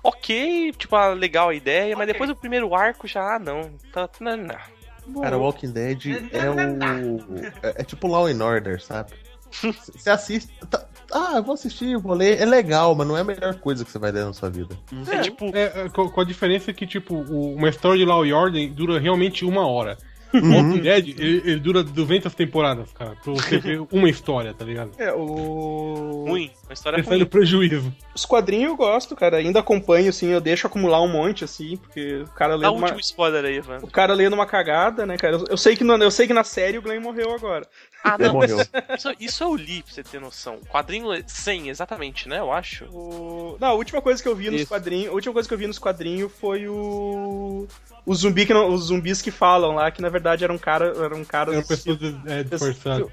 Ok, tipo, ah, legal a ideia, mas depois do primeiro arco já, ah, não. Tá, não, não. Cara, Walking Dead é o. É, é tipo Law and Order, sabe? Você assiste. tá- ah, eu vou assistir, vou ler. É legal, mas não é a melhor coisa que você vai ler na sua vida. É, tipo, É, é, com, a diferença que, tipo, o- uma história de Law e Ordem dura realmente uma hora. O Uhum. Walking Dead, ele, ele dura 200 temporadas, cara, pra você ver uma história, tá ligado? É, o. ruim. Uma história Você ruim. no prejuízo. Os quadrinhos eu gosto, cara. Ainda acompanho, assim, eu deixo acumular um monte, assim, porque o cara lê Dá último spoiler aí, Ivan. O cara lê numa cagada, né, cara? Eu, eu sei que no- eu sei que na série o Glenn morreu agora. Ah, não, morreu. isso, isso eu li, pra você ter noção. Quadrinho 100, exatamente, né? Eu acho. O... Não, a última coisa que eu vi nos Isso. quadrinhos. A última coisa que eu vi nos quadrinhos foi o. O zumbi que não... Os zumbis que falam lá, que na verdade eram cara, eram caras. Eram pessoas é,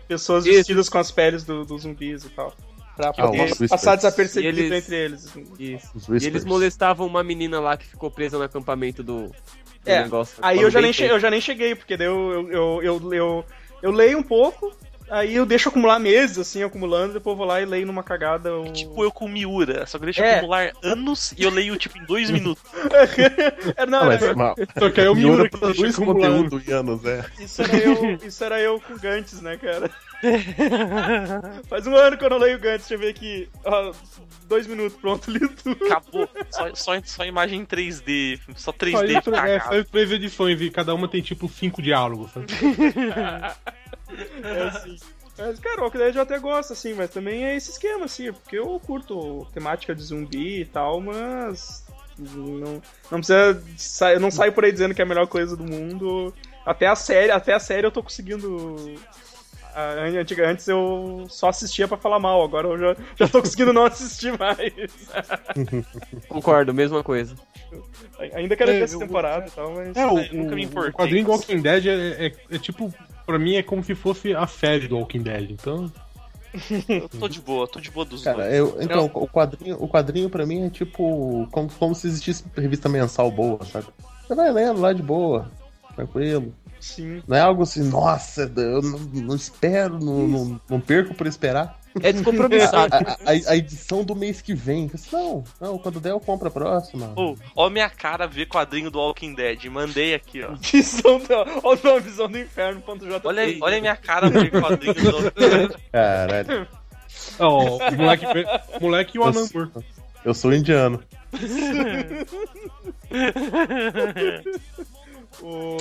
pessoas Isso. vestidas com as peles do- dos zumbis e tal. Pra Ah, poder os Whispers. passar desapercebido eles- entre eles. assim. Isso. Os E eles molestavam uma menina lá que ficou presa no acampamento do, do É, negócio. Aí eu já, nem che- feio. eu já nem cheguei, porque daí eu, eu, eu, eu, eu, eu leio um pouco, aí eu deixo acumular meses, assim, acumulando, depois eu vou lá e leio numa cagada. O... Tipo eu com Miura, só que deixa É. acumular anos e eu leio, tipo, em dois minutos. É, não, Ah, mas, era- mas, Só que aí o Miura produz acumulando. conteúdo em anos, é. isso, era eu, isso era eu com Gantz, né, cara? Faz um ano que eu não leio Gantz, deixa eu ver aqui. Ó, dois minutos, pronto, li tudo. Acabou. Só, só, só imagem 3D. Só Só 3D isso, é, só três edições e cada uma tem tipo cinco diálogos. É assim. Mas, cara, o Walking Dead eu até gosto, assim, mas também é esse esquema, assim, porque eu curto temática de zumbi e tal, mas. Não, não precisa. sa- Eu não saio por aí dizendo que é a melhor coisa do mundo. Até a série, até a série eu tô conseguindo antes eu só assistia pra falar mal, agora eu já, já tô conseguindo não assistir mais. Concordo, mesma coisa. Ainda quero É, ver essa temporada e tal, mas. É, o, nunca me importei o quadrinho Walking Dead é, é- é tipo, pra mim é como se fosse a série do Walking Dead. Então, Eu tô de boa, tô de boa dos Cara, dois. eu, então, o quadrinho, o quadrinho pra mim é tipo como, como se existisse revista mensal boa, sabe? Você vai lendo lá de boa, tranquilo. Sim. Não é algo assim, nossa, eu não, não espero, não, não, não perco por esperar. É descompromissado. A, a- a edição do mês que vem. Não, não, quando der eu compro a próxima. Ô, ó minha cara ver quadrinho do Walking Dead. Mandei aqui, ó. Visão do, olha a visão do inferno. Olha, aí- olha a minha cara ver quadrinho do Walking Dead. Caralho, ó, o moleque, o moleque e o Eu Alan Moore. eu sou indiano. O...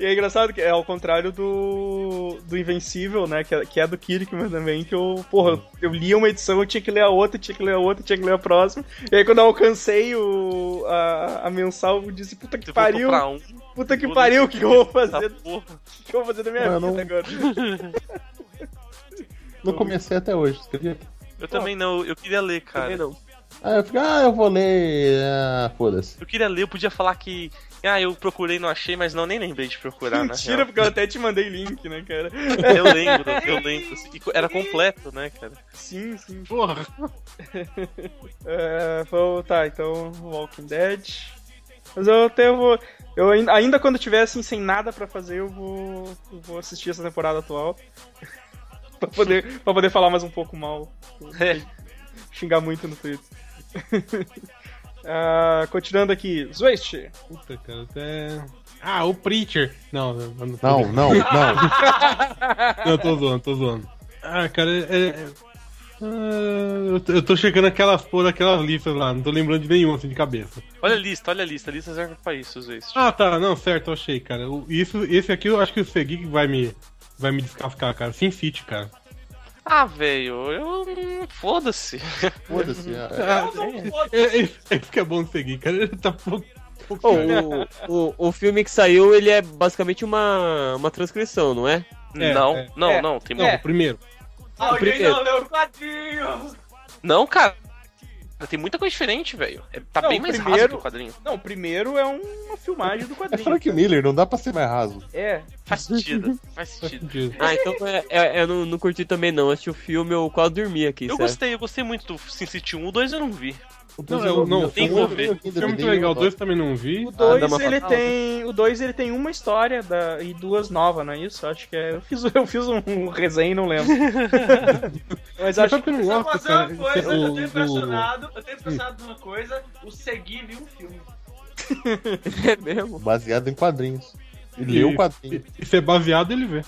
E é engraçado que é ao contrário do, do Invencível, né? Que é, que é do Kirkman também, que eu, porra, eu lia uma edição, eu tinha que ler a outra, tinha que ler a outra, tinha que ler a próxima. E aí quando eu alcancei o, a, a mensal, eu disse, puta que for pariu, um, puta que pariu, o que, que eu vou fazer? porra. O que eu vou fazer da minha Mano, vida agora? Não comecei até hoje, você acredita? Eu também não, eu queria ler, Também cara. não. Ah, eu fiquei, ah, eu vou ler. Ah, foda-se. Eu queria ler, eu podia falar que. Ah, eu procurei e não achei, mas não, nem lembrei de procurar, na Mentira, porque eu até te mandei link, né, cara? Eu lembro, eu lembro. assim, Era completo, né, cara? Sim, sim. Porra. É, vou- tá, então Walking Dead. Mas eu até vou. Eu ainda, ainda quando tiver assim, sem nada pra fazer, eu vou, eu vou assistir essa temporada atual. pra, poder, pra poder falar mais um pouco mal. É. Xingar muito no Twitter. Ah, continuando aqui, Zwist. Puta, cara, até. Ah, o Preacher. Não, não, não. Não, não, não. Não, tô zoando, tô zoando. Ah, cara, é. Ah, eu tô- checando aquelas porra, aquelas listas lá, não tô lembrando de nenhuma assim de cabeça. Olha a lista, olha a lista. A lista serve pra isso, vezes. Ah, tá, não, certo, eu achei, cara. O- Isso, esse aqui eu acho que o Segui vai me, vai me descascar, cara. Sin City, cara. Ah, velho, eu. hum, Foda-se. Foda-se. é, é, é isso que é bom seguir, cara. Ele tá pouco. Ô, o, o, o filme que saiu, ele é basicamente uma, uma transcrição, não é? É, não, é. não, É. não, tem Não, o primeiro. Alguém primeiro. não leu o quadrinho. Não, cara. Tem muita coisa diferente, velho. É- Tá Não, bem mais raso primeiro- que o quadrinho. Não, o primeiro é um- uma filmagem do É quadrinho. Frank Miller, não dá pra ser mais raso. É, Faz sentido, faz sentido. Ah, então é, é- eu não, não curti também não. Assisti o filme, eu quase dormi aqui, Eu gostei, eu gostei muito do Sin City 1, o 2 eu não vi. O Não, dois eu- eu não, eu que vi, ver. eu O filme é muito legal, eu dois também não vi. o 2 Dama ele Fatal. tem. O 2 ele tem uma história da, e duas novas, não é isso? Acho que é. Eu fiz, eu fiz um, um resenha e não lembro. Mas Mas acho que eu não Só gosto, fazer uma cara? coisa, O- eu tô do- impressionado. Eu tô impressionado numa coisa. O Segui viu um filme. É mesmo? Baseado em quadrinhos. E E- leu o quadrinho. E ser baseado, ele vê.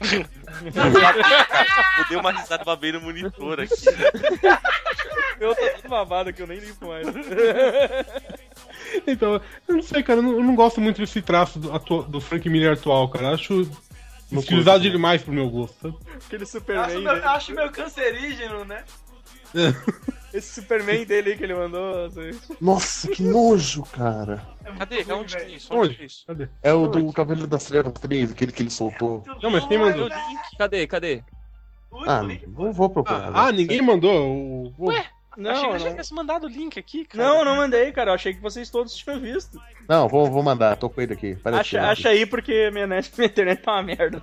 Eu dei uma risada babei no monitor aqui. eu tô todo babado que eu nem limpo mais. Então, eu não sei, cara, eu não, eu não gosto muito desse traço do, do Frank Miller atual, cara. Eu Acho estilizado curto, demais pro meu gosto. Aquele Eu Superman acho, meu, dele. eu acho meio cancerígeno, né? Esse Superman dele aí que ele mandou. assim. Nossa, que nojo, cara. É Cadê? ruim, Onde que é isso? Onde que é? Cadê? É o do Cavaleiro das Trevas 3, aquele que ele soltou. Não, mas quem mandou? Meu link. Cadê, cadê? Ah, Ui, não vou procurar. Ah, ah, ninguém mandou. O, Ué? Não, Achei que não. já tivesse mandado o link aqui, cara. Não, não mandei, cara. Eu achei que vocês todos tinham visto. Não, vou, vou mandar, tô com ele aqui. Acha, que- acha aí porque minha, net, minha internet tá uma merda.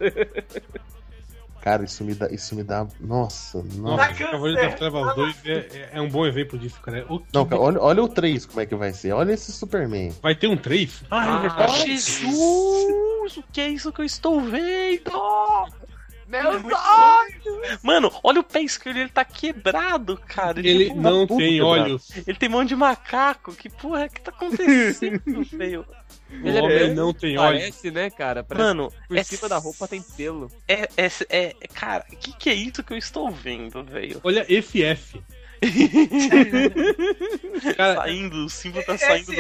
Cara, isso me dá. Isso me dá. Nossa, Nossa, nossa. Cavaleiro das Trevas 2 é, é- é um bom exemplo disso, cara. É o que- Não, cara, olha, olha o 3 como é que vai ser. Olha esse Superman. Vai ter um 3? Ah, Jesus! O que é isso que eu estou vendo? Meus Mano, olha o pé esquerdo, ele tá quebrado, cara. Ele tem- não tem quebrado. olhos. ele tem mão de macaco. Que porra é que tá acontecendo, velho? O Ele é homem não tem olhos. Parece, né, cara? Parece Mano, por é cima da roupa tem pelo. É, é, é, cara, o que, que é isso que eu estou vendo, velho? Olha esse F. Cara, Saindo, o símbolo tá saindo do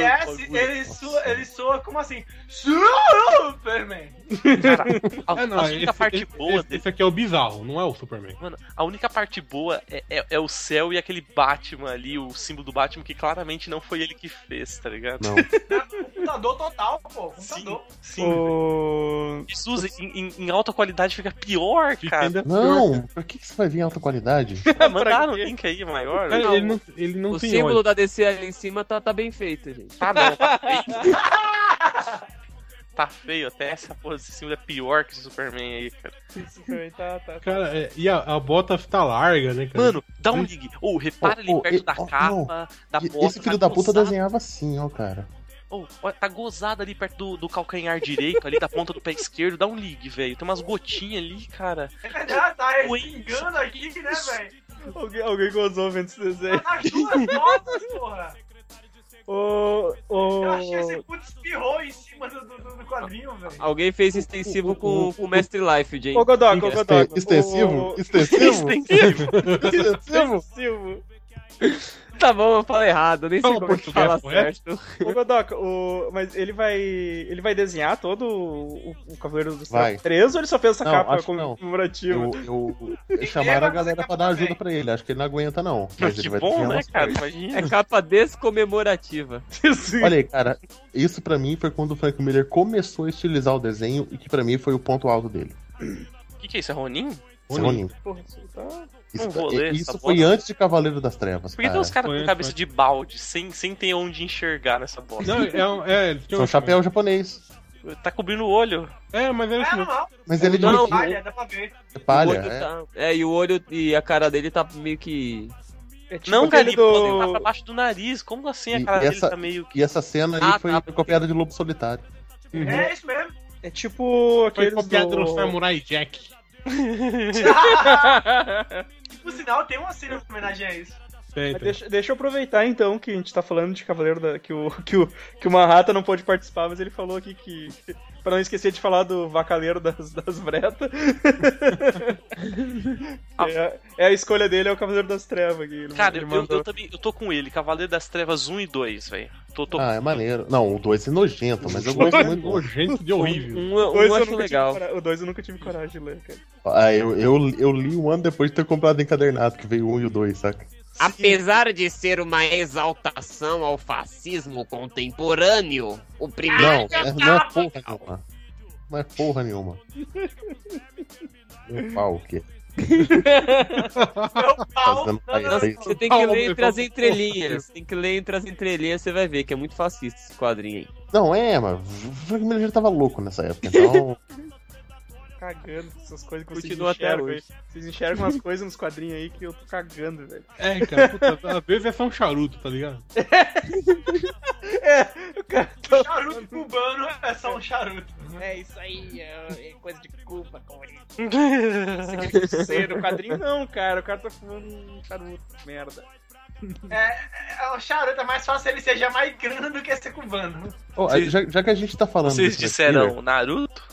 ele soa, ele soa como assim? Superman! Cara, a, é, não, a única esse, parte esse- boa esse, dele. esse aqui é o bizarro, não é o Superman. Mano, a única parte boa é, é, é o céu e aquele Batman ali, o símbolo do Batman, que claramente não foi ele que fez, tá ligado? Não. Computador total, pô. Sim, Computador. sim. O... no. Jesus, em, em- alta qualidade fica pior, Fica cara. ainda Não, por que, que você vai vir em alta qualidade? Mandaram o quê? link aí maior. Cara, Não, ele não, ele não o tem símbolo da DC ali em cima tá, tá bem feito, gente. Ah, não, tá feio. tá feio, até essa porra desse símbolo é pior que esse Superman aí, cara. Isso também tá, tá. Cara, é, e a, a bota tá larga, né, cara? Mano, dá um ligue. Ô, repara Ô, ali ô, perto e- da capa, da bota. Esse filho tá da puta gozado. desenhava assim, ó, cara. Ô, olha, tá gozado ali perto do, do calcanhar direito, ali da ponta do pé esquerdo. Dá um ligue, velho. Tem umas gotinhas ali, cara. Já tá Oi. respingando aqui, né, velho? Alguém, alguém gozou vendo esse desenho. Tá nas duas fotos, porra. Ô. Ô. Eu achei esse puto espirrou em cima do, do, do quadrinho, velho. Alguém fez extensivo com, com o Mestre Life, Jay. Ô, Godoc, ô, Godoc. Extensivo? Extensivo? Extensivo. Extensivo? Tá bom, eu falei errado, eu nem sei Fala como é que português fala correto. certo. Ô, Godoc, o... mas ele vai. Ele vai desenhar todo o, o Cavaleiro do. Céu 3 ou ele só fez essa Não, capa comemorativa? Eu, eu, chamaram a galera pra dar ajuda pra ele. Acho que ele não aguenta, não. Mas que bom, né, cara? Imagina. É capa descomemorativa. Olha aí, cara, isso pra mim foi quando o Frank Miller começou a estilizar o desenho e que pra mim foi o ponto alto dele. O que, que é isso? É Ronin? Esse Ronin. Porra, isso tá. Isso, Não vou ler isso essa foi bosta. antes de Cavaleiro das Trevas, Por que tem cara. uns caras Foi, com cabeça foi. de balde, sem, sem ter onde enxergar nessa bosta? Não, é, um- é, eles tinham- São chapéu japonês. Tá cobrindo o olho. É, mas era É normal. Mas ele é Não, direitinho, Palha, dá pra ver. é palha. É. tá- é, e o olho e a cara dele tá meio que. É tipo não, aquele Gariba, do... tá pra baixo do nariz. Como assim a E cara dele essa- tá meio que. E essa cena aí Ah, foi tá. copiada de Lobo Solitário. Uhum. É isso mesmo. É tipo Foi aqueles copiado do... no Samurai Jack. Por sinal, tem uma cena em homenagem a isso. Tem, Mas tem. Deixa, deixa eu aproveitar então que a gente tá falando de Cavaleiro da. que o, que o, que o Manhattan não pôde participar, mas ele falou aqui que. pra não esquecer de falar do vacaleiro das, das bretas. é, é a escolha dele, é o Cavaleiro das Trevas aqui. Ele- Cara, eu, eu, eu também eu tô com ele, Cavaleiro das Trevas 1 e 2, velho. Tô, tô... Ah, é maneiro. Não, o 2 é nojento, mas eu gosto muito. nojento de horrível. Um, O um acho legal. tive O 2 eu nunca tive coragem de ler, cara. Ah, eu, eu, eu li um ano depois de ter comprado encadernado, que veio o 1 e o 2, saca? Apesar de ser uma exaltação ao fascismo contemporâneo, o primeiro. Não, é, não é porra nenhuma. Não é porra nenhuma. Meu pau, o quê? Você tem que ler entre as entrelinhas. Tem que ler entre as entrelinhas, você vai ver que é muito fascista esse quadrinho aí. Não, é, mas o Frank Miller já tava louco nessa época, então. Cagando com essas coisas que vocês Continua até enxergam hoje. aí. Vocês enxergam umas coisas nos quadrinhos aí que eu tô cagando, velho. É, cara, puta, às vezes é só um charuto, tá ligado? É, o cara tá. Charuto cubano é só um charuto. É isso aí, é, coisa de Cuba, comunista. Ser o quadrinho não, cara. O cara tá fumando um charuto, merda. É, o charuto é mais fácil ele ser jamaicano do que ser cubano. Vocês- já, já que a gente tá falando. Vocês disseram Naruto?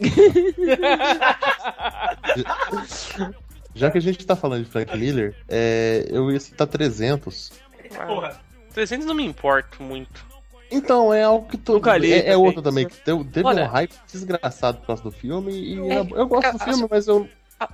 já que a gente tá falando de Frank Miller, é, eu ia citar 300. Porra. 300 não me importo muito. Então, é algo que. Nunca li é, é também. outro também, que teve Olha- um hype desgraçado por causa do filme. E É, eu, eu gosto do filme, mas eu.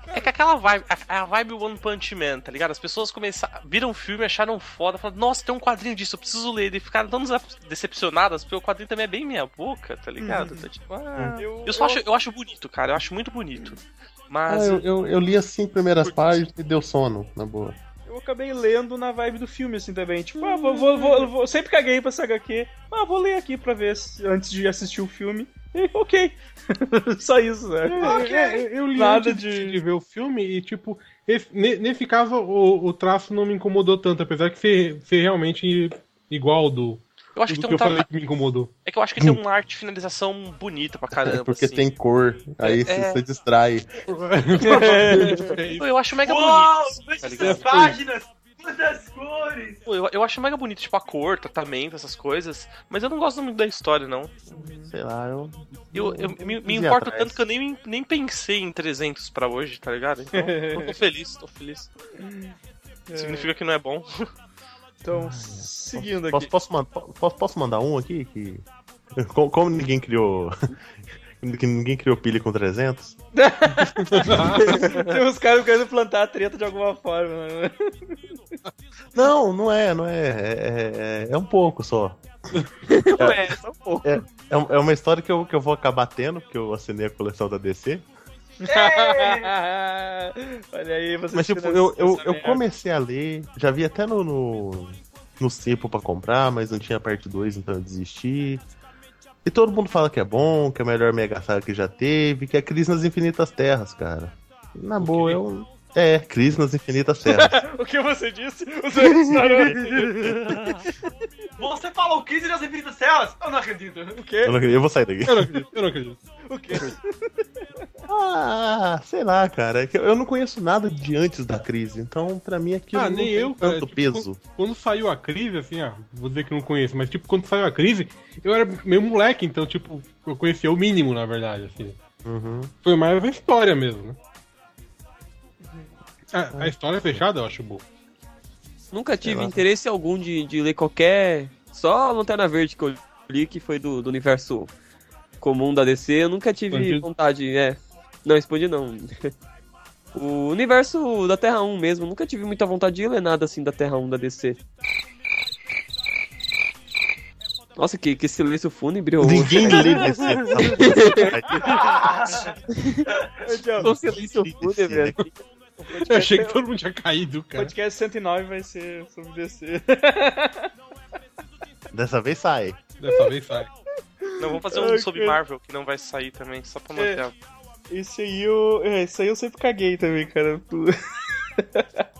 Ah, É que aquela vibe, a, a vibe One Punch Man, tá ligado? As pessoas começaram, viram o filme, acharam foda, falaram, nossa, tem um quadrinho disso, eu preciso ler. E ficaram tão decepcionadas, porque o quadrinho também é bem meia boca, tá ligado? Tá tipo, ah, Eu, eu só acho, eu acho bonito, cara, eu acho muito bonito. Ah, Mas eu, eu, eu li as cinco primeiras Curti. páginas e deu sono, na boa. eu acabei lendo na vibe do filme, assim, também. Tipo, ah, vou, vou, vou, vou- sempre caguei pra essa HQ. Ah, vou ler aqui pra ver antes de assistir o filme. E, ok. Só isso, né? É, eu li Nada antes de- de... ver o filme e, tipo, esse- ne- nesse caso o, o traço não me incomodou tanto, apesar de ser, ser realmente igual ao do, eu acho que tem que um eu falei tra... que me incomodou. É que eu acho que tem uma arte de finalização bonita pra caramba. É porque assim. tem cor, aí É. você você distrai. Pô, Eu acho mega Uau, bonito. tá páginas, quantas cores. Pô, eu, eu acho mega bonito, tipo, a cor, tratamento, essas coisas. Mas eu não gosto muito da história, não. Sei lá, eu. Eu, eu me, me importo atrás. tanto que eu nem, nem pensei em 300 pra hoje, tá ligado? Então, eu tô feliz, tô feliz. Significa que não é bom. Então, seguindo aqui. Posso, posso, posso, posso mandar um aqui? Que... Como, como ninguém criou. que ninguém criou pilha com 300? Tem uns caras querendo plantar a treta de alguma forma. Né? Não, não é, não é. É, é, é um pouco só. Não é, só um pouco. É, um- é uma história que eu, que eu vou acabar tendo, porque eu assinei a coleção da DC. Olha aí, você Mas, tipo, eu, eu, eu comecei a ler, já vi até no, no, no Cepo pra comprar, mas não tinha parte 2, então eu desisti. E todo mundo fala que é bom, que é a melhor Mega Saga que já teve, que é Crise nas Infinitas Terras, cara. Na boa, eu. É, Crise nas Infinitas Terras. O que você disse? O seu restaurante. Você falou 15 das infinitas telas? Eu não acredito. O quê? eu, não acredito, eu vou sair daqui. Eu não acredito, eu não acredito. O quê? Ah, sei lá, cara. é Eu não conheço nada de antes da crise, então pra mim aquilo Ah, não nem tem eu, cara. tanto Tipo, peso. Quando, quando saiu a crise, assim, ah, vou dizer que não conheço, mas tipo, quando saiu a crise, eu era meio moleque, então, tipo, eu conhecia o mínimo, na verdade, assim. Uhum. Foi mais a história mesmo, né? A, a história fechada eu acho boa. Nunca tive interesse algum de, de ler qualquer. Só a Lanterna Verde que eu li, que foi do, do universo comum da DC. Eu nunca tive Expandido? vontade. É. Não, expandir não. o universo da Terra 1 mesmo. Nunca tive muita vontade de ler nada assim da Terra 1 da DC. Nossa, que, que silêncio fúnebre. Ninguém lê desse. Ô, silêncio fúnebre. aqui. Eu achei que todo mundo tinha caído, cara. Podcast 109 vai ser sobre DC. Dessa vez sai. Dessa vez sai. Não, vamos fazer um sobre cara. Marvel que não vai sair também, só pra manter a. Esse aí eu. É, esse aí eu sempre caguei também, cara.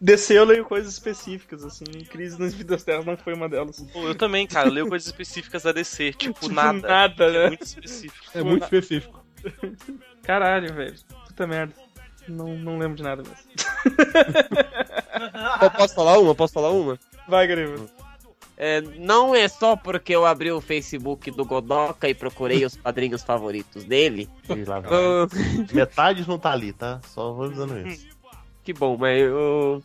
DC eu leio coisas específicas, assim. Crise nas Vidas Terras não foi uma delas. Pô, eu também, cara, eu leio coisas específicas da DC, tipo, Tipo, nada. nada, É né? muito específico. É muito específico. Caralho, velho. Puta merda. Não, não lembro de nada mesmo. Eu Posso falar uma? Posso falar uma? Vai, Gariba. É, não é só porque eu abri o Facebook do Godoka e procurei os padrinhos favoritos dele. Metade não tá ali, tá? Só vou dizendo isso. que bom, mas eu.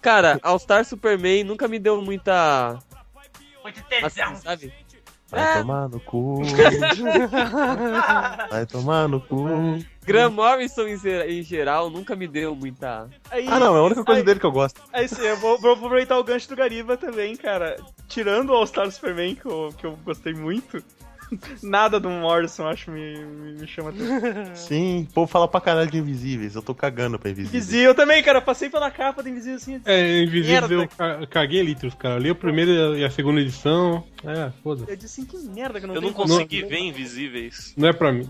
Cara, All Star Superman nunca me deu muita. Muito Assim, sabe? Vai É. tomar no cu. Vai tomar no cu. Graham Morrison em, em geral nunca me deu muita. Aí, Ah, não, é a única coisa aí- dele que eu gosto. Aí sim, eu vou, vou aproveitar o gancho do Gariba também, cara. Tirando o All-Star Superman, que eu, que eu gostei muito, nada do Morrison acho me, me, me chama atenção. Sim, o povo fala pra caralho de invisíveis. Eu tô cagando pra invisíveis. Invisível também, cara. Passei pela capa do Invisível assim. É, Invisível Merda. eu ca- caguei litros, cara. Eu li a primeira e a segunda edição. É, foda Eu disse assim, que merda que eu não Eu não consegui ver Invisíveis. Não é pra mim.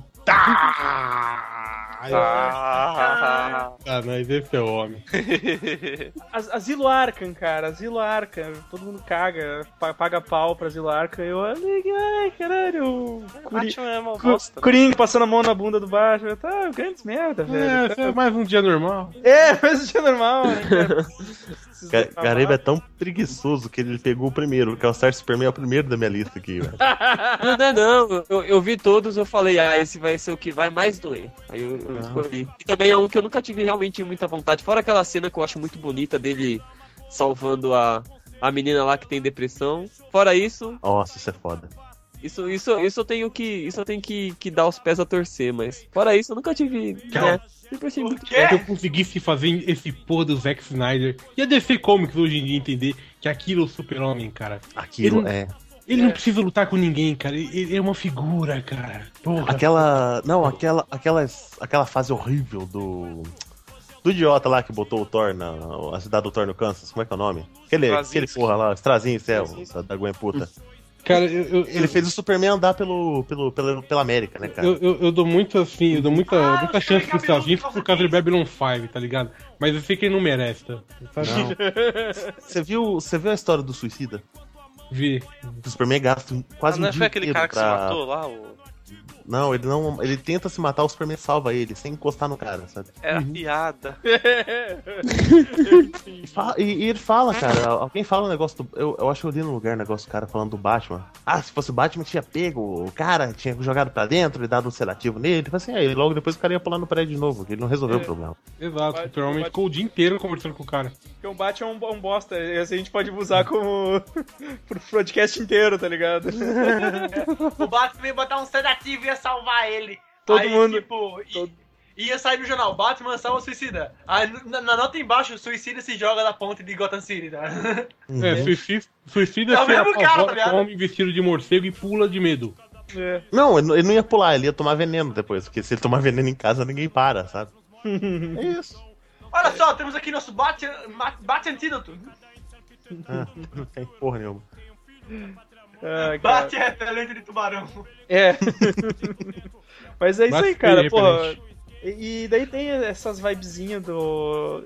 Ah, Ah, mas esse é o homem. As- Asilo Arkham, cara. Asilo Arkham. Todo mundo caga, pa- paga pau pra Asilo Arkham. Eu, ai, caralho. Curi... Batman é uma bosta. Coringa passando a mão na bunda do Batman. Tá, grandes merda, É, velho. é mais um dia normal. É, mas isso é normal, né, cara? Ga-. Gariba é tão preguiçoso que ele pegou o primeiro, que é o Star Superman é o primeiro da minha lista aqui, velho. Não, não, é não. Eu, eu vi todos, eu falei, ah, esse vai ser o que vai mais doer. Aí eu, eu escolhi. E também é um que eu nunca tive realmente muita vontade. Fora aquela cena que eu acho muito bonita dele salvando a, a menina lá que tem depressão. Fora isso, Nossa, isso é foda. isso, isso, isso eu tenho que. Isso eu tenho que, que dar os pés a torcer, mas. Fora isso, eu nunca tive. Né, sempre achei muito. quê? Se eu conseguisse fazer esse porra do Zack Snyder e a DC Comics hoje em dia entender que aquilo é o super-homem, cara. Aquilo Ele- é. Ele não precisa lutar com ninguém, cara. Ele, é uma figura, cara. Porra. Aquela. Não, aquela. Aquelas, aquela fase horrível do. Do idiota lá que botou o Thor na. A cidade do Thor no Kansas. Como é que é o nome? Aquele, aquele porra lá, Strazinho Céu, Straczynski. da, da Gwen puta. Cara, eu, eu, Ele fez o Superman andar pelo, pelo, pela, pela América, né, cara? eu, eu, eu dou muito assim, eu dou muita, Ah, muita eu chance pro Strazinho por causa de. Babylon 5, tá ligado? Mas eu sei que ele não merece, tá? Você viu, você viu a história do suicida? Vi. O Superman gasta um- Ah, quase não um dia foi aquele cara que se pra- matou lá? O... Não, ele não. Ele tenta se matar, o Superman salva ele, sem encostar no cara, sabe? Era piada. E, fa- e- e ele fala, cara, alguém fala um negócio do. Eu, eu acho que eu li no lugar um negócio do cara falando do Batman. Ah, se fosse o Batman, tinha pego o cara, tinha jogado pra dentro e dado um sedativo nele. Tipo assim, aí logo depois o cara ia pular no prédio de novo, que ele não resolveu É. o problema. Exato. O Superman vai- ficou o dia inteiro conversando com o cara. Porque um Batman é um, um bosta. Esse a gente pode usar como. pro podcast inteiro, tá ligado? O Batman ia botar um sedativo e ia salvar ele. Todo Aí, mundo- Tipo, todo- ia sair no jornal Batman salva suicida. Aí na, na nota embaixo, suicida se joga da ponte de Gotham City, tá? É, suicida, suicida É o se mesmo cara, tá ligado? homem vestido de morcego e pula de medo. É. Não, ele não- ia pular, ele ia tomar veneno depois. Porque se ele tomar veneno em casa, ninguém para, sabe? É isso. Olha só, temos aqui nosso Bat, Bat Antídoto. Ah, não tem porra nenhuma. Ah, cara. Bate repelente de tubarão. É. Mas é isso aí, Bate cara. repelente. Porra. E, daí tem essas vibezinhas do.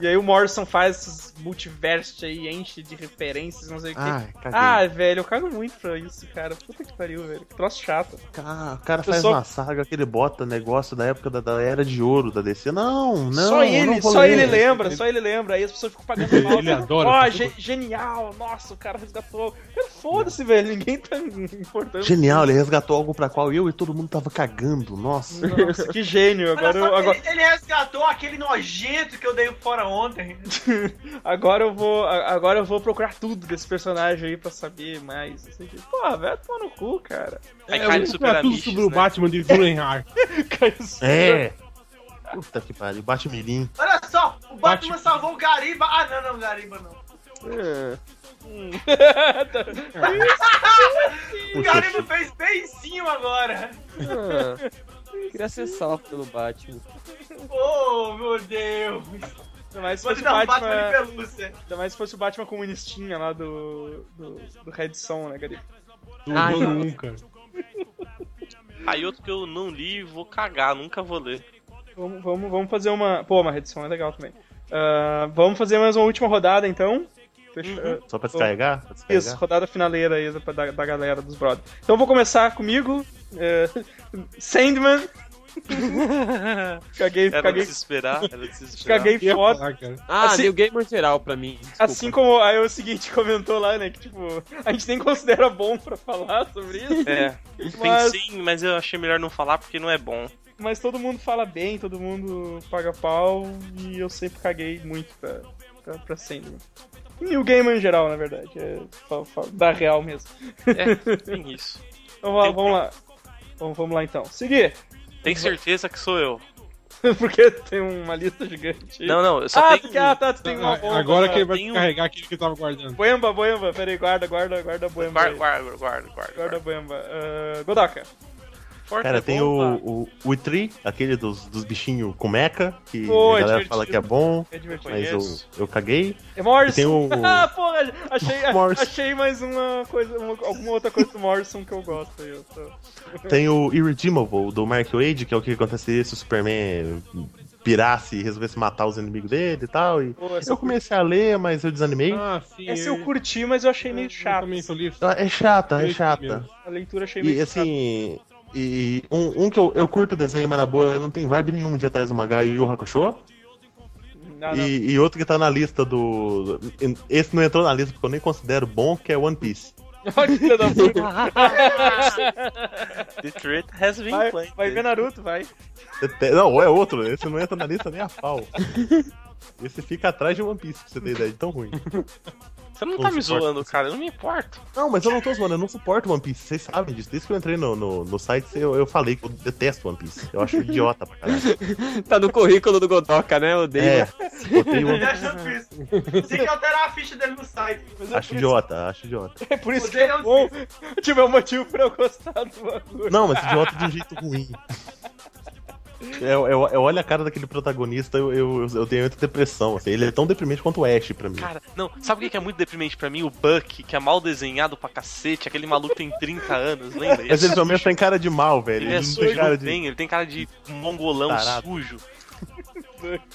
E aí o Morrison faz esses multiversos aí, enche de referências, não sei o quê. Ai, caguei. Ah, velho, eu cago muito pra isso, cara. Puta que pariu, velho. Que troço chato. Cara, o cara faz só- uma saga que ele bota negócio da época da, da Era de Ouro da DC. Não, não. só ele, não só ler. ele lembra, só ele lembra. Aí as pessoas ficam pagando mal. Ele adora Ó, essa ge- genial, nossa, o cara resgatou. Cara, Foda-se, velho, ninguém tá importando. Genial, ele resgatou algo pra qual eu e todo mundo tava cagando. Nossa. Nossa, que gênio. Agora, eu, agora, Ele, ele resgatou aquele nojento que eu dei fora ontem. agora eu vou. a- Agora eu vou procurar tudo desse personagem aí pra saber mais. o quê. Porra, vai tomar no cu, cara. Aí É, cai no Super tudo sobre o né? Batman de Durenhar. É. Puta que pariu, bate mirim. Olha só, o Batman salvou o Gariba. Ah, não, não, Gariba não. O Puxa, Gariba fez beicinho agora. Ah, queria ser salvo pelo Batman. Oh, meu Deus. Ainda mais se fosse um Batman. Batman de pelúcia. Ainda mais se fosse o Batman comunistinha lá do. do, do Red Son, né, não. 1, cara. Aí outro que eu não li, vou cagar, nunca vou ler. Vamos, vamos, vamos fazer uma. Pô, uma Red Son é legal também. Ah, vamos fazer mais uma última rodada então. Fechou. Uhum. Só pra descarregar? Pra descarregar? Isso, rodada finaleira aí da, da, galera dos brothers. Então eu vou começar comigo. é, Sandman. caguei, Era de caguei, se esperar, era de se esperar. caguei foda. Ah, Assim- New Gamer geral pra mim. Desculpa. Assim como aí o seguinte comentou lá, né? Que tipo, a gente nem considera bom pra falar sobre isso. É, Mas- pensei, mas eu achei melhor não falar porque não é bom. Mas todo mundo fala bem, todo mundo paga pau e eu sempre caguei muito pra, pra, pra Sandman. E New Gamer em geral, na verdade. É, da real mesmo. É, tem isso. Então vamos lá, Tem- vamos lá. Vamos, vamos lá então. Seguir! Tem certeza que sou eu. Porque tem uma lista gigante. Não, não, eu só ah, tenho. ah, tá, tu tem uma bomba. Agora tá. que ele vai um- carregar aquilo que eu tava guardando. Boemba, boemba, peraí, guarda, guarda, guarda a boemba. Guarda, guarda, guarda, guarda. Guarda a boemba. Ah, Godaka. Forte Cara, é tem bomba. o, o, o Itri, aquele dos, dos bichinhos com meca, que Pô, a é galera divertido. fala que é bom, É mas eu, eu caguei. É Morrison. E tem o- ah, porra, achei, Morrison. achei mais uma coisa, uma- alguma outra coisa do Morrison que eu gosto. aí, Eu tô... Tem o Irredeemable, do Mark Wade, que é o que aconteceria se o Superman pirasse e resolvesse matar os inimigos dele e tal. E Pô, eu comecei a ler, mas eu desanimei. Ah, sim. Essa eu curti, mas eu achei meio Eu chato. Ah, É chata, é chata. A leitura achei meio E assim. E um, um que eu, eu curto o desenho, mas na boa, não tem vibe nenhuma de atrás do mangá e o Hakusho. não. E, e outro que tá na lista do. Esse não entrou na lista porque eu nem considero bom, que é One Piece. The threat has been Vai, played. vai ver Naruto, vai. Não, é outro, esse não entra na lista nem a pau. Esse fica atrás de One Piece, pra você ter ideia de tão ruim. Você não Não tá me zoando, cara, eu não me importo. Não, mas eu não tô zoando, eu não suporto One Piece, vocês sabem disso. Desde que eu entrei no, no, no site, eu, eu falei que eu detesto One Piece. Eu acho idiota pra caralho. Tá no currículo do Godoka, né? Odeio. É, botei One difícil. Tem que alterar a ficha dele no site. Mas é Acho idiota, acho idiota. É por isso que Odeio é bom. Tipo, é um motivo pra eu gostar do bagulho. Não, mas idiota de um jeito ruim. Eu, eu, eu olho a cara daquele protagonista, eu, eu, eu tenho muita depressão. Assim, ele é tão deprimente quanto o Ash pra mim. Cara, não, sabe o que é muito deprimente pra mim? O Buck, que é mal desenhado pra cacete, aquele maluco tem 30 anos, lembra? Mas ele é pelo menos tem cara de mal, velho. Ele é não sujo, tem cara de. tem, ele tem cara de mongolão Tarado. sujo.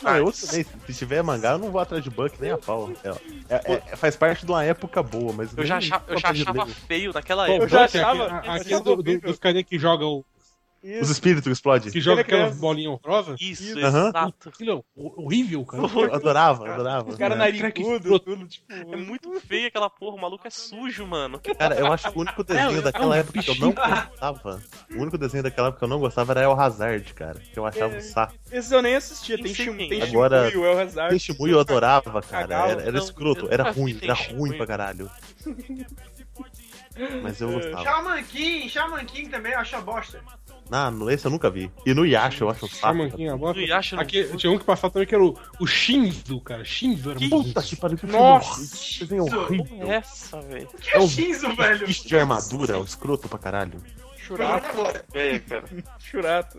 Ah, eu também, se tiver mangá, eu não vou atrás de Buck nem a pau. É, é- é- faz parte de uma época boa, mas. Eu já, achava, eu já achava feio naquela Pô, Eu época. já Buck é achava- aquele- eu do- do- dos carinha que jogam Os Isso. espíritos explodem. que joga é aquelas criança. bolinhas horrorosas. Isso, Aham. exato. Aquilo é horrível, cara. Eu adorava, adorava. Os caras Crack narigudo, tudo, tipo. É muito feio aquela porra, o maluco é sujo, mano. Cara, eu acho que o único desenho É, daquela é um época que eu não gostava. O único desenho daquela época que eu não gostava era El Hazard, cara. Que eu achava É. um saco. Esses eu nem assistia. Tem, é. Agora- Shimuyo, El Hazard. Tem Shimuyo eu adorava, cara. Era, era Não, escroto, era ruim, era ruim pra caralho. Mas eu gostava. Shaman King, Shaman King também, eu acho uma bosta. Ah, no esse eu nunca vi. E no Yasha eu acho um saco. É bosta. No Yasha não- Aqui, tinha um que passava também que era o, o Shinzo, cara. Shinzo era muito Puta que pariu, que Nossa! horrível. Desenho horrível. Essa, velho. Que é Shinzo, velho? Bicho de armadura, o escroto pra caralho. Churato, É, cara. churato.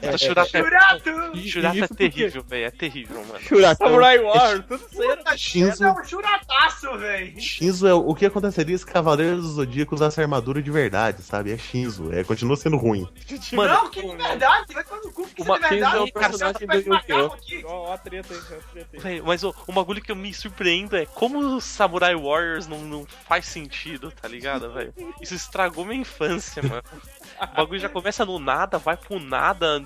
Essa Shurata é, Churato! Shurata é Isso porque- terrível, velho. É terrível, mano. Churatão. Samurai War, tudo isso aí era Shinzo, É um churataço, velho. Shinzo é o o que aconteceria se Cavaleiros do Zodíaco usasse armadura de verdade, sabe? É Shinzo, é, continua sendo ruim. Mano, não, que de verdade, vai tomar no cu, que Uma- de verdade. Shinzo é um cara, personagem do Yu-Gi-Oh! Ó, ó a treta aí, ó a treta aí. Mas o, o bagulho que eu me surpreendo é como o Samurai Warriors não, não faz sentido, tá ligado, velho? Isso estragou minha infância, mano. O bagulho já começa no nada, vai pro nada.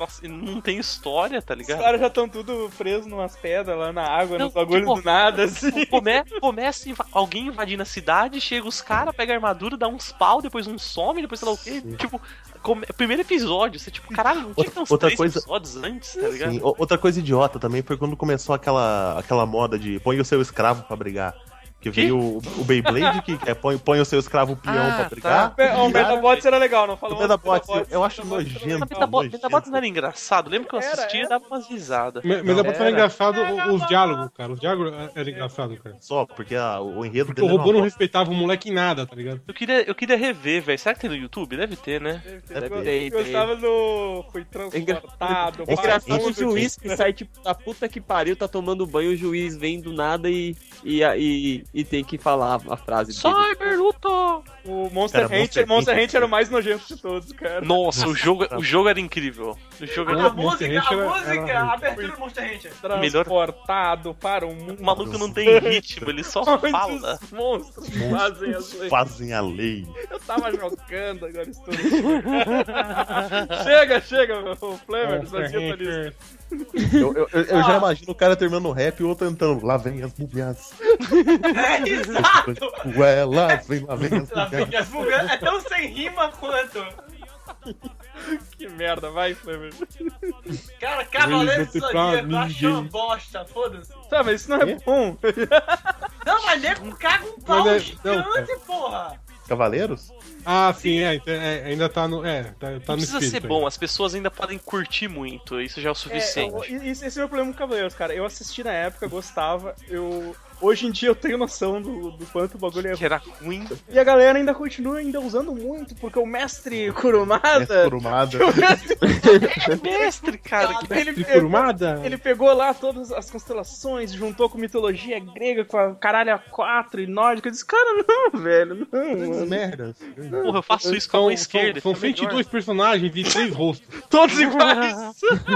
Nossa, não tem história, tá Os ligado? caras já estão tudo presos numas pedras lá na água, Não, nos bagulhos tipo, do nada, assim. Come, começa inva- alguém invadindo a cidade, chega os caras, pega a armadura, dá uns pau, depois um some, depois sei lá o quê. Tipo, come- primeiro episódio, você tipo, caralho, não tinha que ter uns Outra três coisa- episódios antes, tá ligado? Sim, outra coisa idiota também foi quando começou aquela, aquela moda de põe o seu escravo pra brigar. Que veio o, o Beyblade, que é põe, põe o seu escravo peão Ah, pra tá. brigar. Ó, O Metabots era legal, não O falou? Metabots, eu, Metabots, eu acho Metabots era nojento. legal. Metabot-. Metabots não era engraçado, lembra que eu Era, assistia e era. dava umas risadas. É bastante Era. engraçado o- os diálogos, cara. Os diálogos eram engraçados, cara. Só, porque a- o enredo Porque dele o era robô não respeitava o moleque em nada, tá ligado? Eu queria, eu queria rever, velho. Será que tem no YouTube? Deve ter, né? Eu Deve ter, eu Gostava do. Foi transportado. É engraçado o juiz que sai, tipo, da puta que pariu, tá tomando banho, o juiz vem do nada e, e, e, e tem que falar a frase dele. Cyber luta! O Monster Cara, Hunter, Monster Monster Hunter- era o mais nojento de todos, cara. Nossa, o jogo, o jogo era incrível. O jogo A era... Monster música, Hunter a música, a abertura do Monster Hunter. Melhor- Transportado para o mundo. O maluco não tem ritmo, ele só fala. os monstros fazem as leis. Fazem a lei. Eu tava jogando agora tudo. chega, chega, meu. O Flamer, tá Hunter. Eu, eu- eu- eu já imagino o cara terminando o rap e o outro cantando. Lá vem as mulheres. É, exato. Ué, lá vem, lá vem as Lá vem mulheres. as mulheres. É tão sem rima quanto. Que merda, vai, Flamer. Cara, Cavaleiro do não Zodíaco, achou uma bosta, foda-se. Tá, mas isso não é bom. Não, mas nego caga um pau Mas é- gigante, porra. Cavaleiros? Ah, sim, é, então, é, ainda tá no. É, tá, tá Não no precisa espírito. ser aí. bom, as pessoas ainda podem curtir muito, isso já é o É, suficiente. eu- esse, esse é o meu problema com Cavaleiros, cara. Eu assisti na época, gostava. Eu. Hoje em dia eu tenho noção do, do quanto o bagulho é Que era ruim. E a galera ainda continua ainda usando muito, porque o mestre Kurumada. Essa curumada. É mestre, cara. que- Ele, De pegou, curumada? ele pegou lá todas as constelações, juntou com mitologia grega, com a caralho a 4 e nórdica. Eu disse, cara, não, velho, não, mano. merdas. Porra, eu faço isso com a mão esquerda. são, são fica melhor. 102 personagens e 3 rostos. Todos iguais.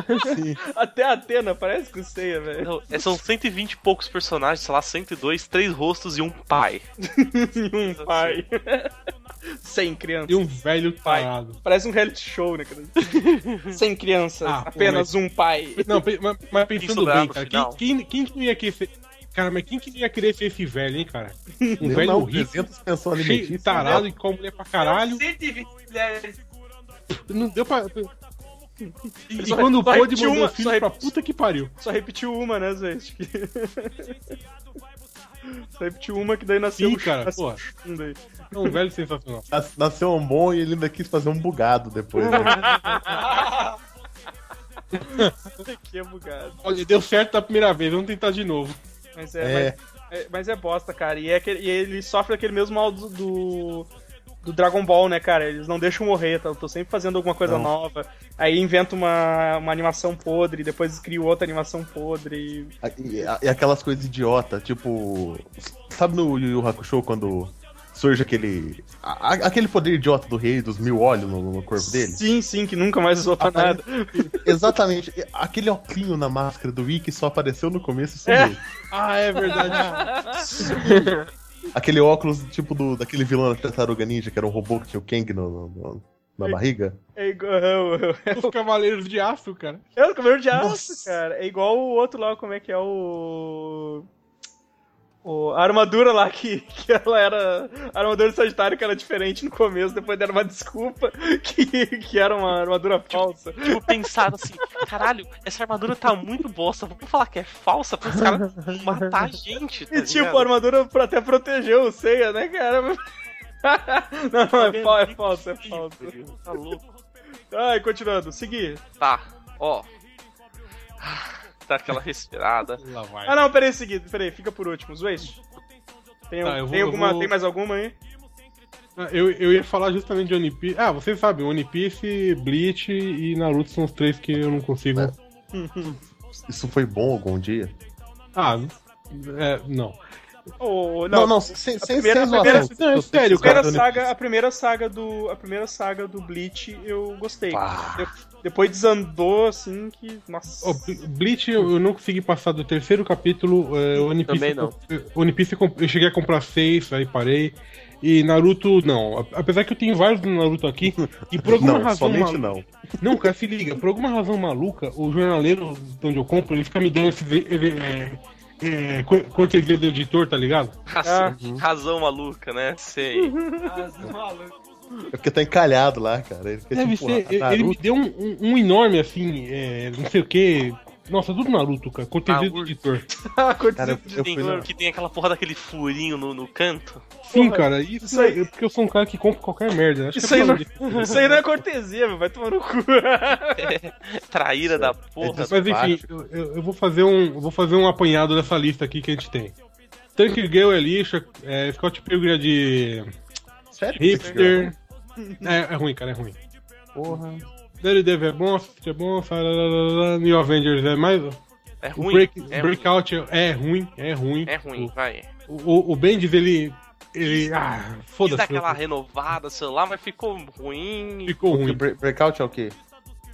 Até a Atena parece com ceia, velho. Não, é, são 120 e poucos personagens, sei lá, 102, três rostos e um pai. E um pai. Sem criança. E um velho Pai. tarado. Parece um reality show, né, cara? Sem crianças, Ah, pô, apenas um pai. Não, mas, mas pensando bem, cara, quem, quem, quem que não ia querer ser. Cara, mas quem que não ia querer ser esse velho, hein, cara? Um Eu velho não, rico, 300 pensão cheio, alimentícia. tarado e com mulher pra caralho. 120 mulheres. Não deu pra. E, e Só- quando só pôde, mandou uma, filho só pra puta que pariu. Só repetiu uma, né, Zé? Acho que- Só repetiu uma que daí nasceu Sim, o cara, nasceu porra. o Shun daí. É um velho sensacional. Nas- Nasceu um bom e ele ainda quis fazer um bugado depois. Né? que é bugado. Olha, deu certo da primeira vez, vamos tentar de novo. Mas é, É. Mas, é, mas é bosta, cara. E, é aquele- e ele sofre aquele mesmo mal do, do, do Dragon Ball, né, cara? Eles não deixam morrer, tá? Eu tô sempre fazendo alguma coisa Não. nova. Aí inventa uma, uma animação podre, depois cria outra animação podre. E, e aquelas coisas idiota, tipo. Sabe no Yu Yu Hakusho quando surge aquele. a- aquele poder idiota do rei dos mil olhos no, no corpo dele? Sim, sim, que nunca mais usou pra nada. Exatamente. Aquele oclinho na máscara do Wiki só apareceu no começo e sumiu. É. Ah, é verdade. Aquele óculos tipo do, daquele vilão da Tartaruga Ninja, que era um robô que tinha o Kang no, no- no- na barriga. É igual. Os Cavaleiros de Aço, cara. É o cabelo de aço, Nossa. cara. É igual o outro lá, como é que é o. o a armadura lá que, que ela era. A armadura de Sagitário que era diferente no começo, depois deram uma desculpa que, que era uma armadura falsa. Tipo, pensaram assim, caralho, essa armadura tá muito bosta, vamos falar que é falsa pra os caras matar a gente, tá E tipo, ligado? a armadura pra até protegeu o Seiya, né, cara? Não, não, é, fa- é falso, é falso. Tá louco. Ai, continuando. Seguir. Tá, ó. Dá aquela respirada. Ah, não, peraí, seguir. Peraí, fica por último. Waste. Tem, Tá, eu vou- tem, eu alguma, vou- tem mais alguma aí? Ah, Eu, eu ia falar justamente de One Piece. Ah, vocês sabem, One Piece, Bleach e Naruto são os três que eu não consigo. É. Isso foi bom algum dia? Ah, é, não. Ou, Não, não, não, sem, sem, primeira- sem a primeira-. Não, é Eu sério, a primeira caras do saga, a primeira saga do, a primeira saga do Bleach eu gostei. Pá. De- depois desandou assim que, nossa. Ble- Bleach eu, não consegui passar do terceiro capítulo. É, One Piece, Também não. eu- One Piece eu cheguei a comprar seis, aí parei. E Naruto, não. Apesar que eu tenho vários do Naruto aqui, e por alguma Não, razão. somente não. Não, cara, se liga. Por alguma razão maluca, o jornaleiro de onde eu compro, ele fica me dando esse. Ele, é, é, co- cortesia do editor, tá ligado? Razão, razão maluca, né? Sei. Ah, maluco. É porque tá encalhado lá, cara. Ele fica Deve assim, ser. ele- me deu um, um- um enorme, assim, é, não sei o que. Nossa, tudo Naruto, cara. Cortesia do editor. Tem, fui na... que tem aquela porra daquele furinho no, no canto. Sim, Porra, cara, isso, isso aí- é porque eu sou um cara que compra qualquer merda. Acho Isso que é aí, não, isso aí não é cortesia, meu. Vai tomar no cu. Traíra da porra. É Mas enfim, eu, eu- vou fazer um. eu vou fazer um apanhado dessa lista aqui que a gente tem. Tank Girl é lixo, é, Scott Pilgrim é de Sério? hipster. É, é ruim, cara, é ruim. Porra. Daredevil é bom, é bom, New Avengers é mais. É O ruim. Break, é, ruim. Breakout é, é ruim, é ruim. é ruim, vai. O, o, o Bendis, ele. Ele. Ah, foda-se. aquela renovada, sei lá, mas ficou ruim. Ficou ruim. Bre- Breakout é o quê?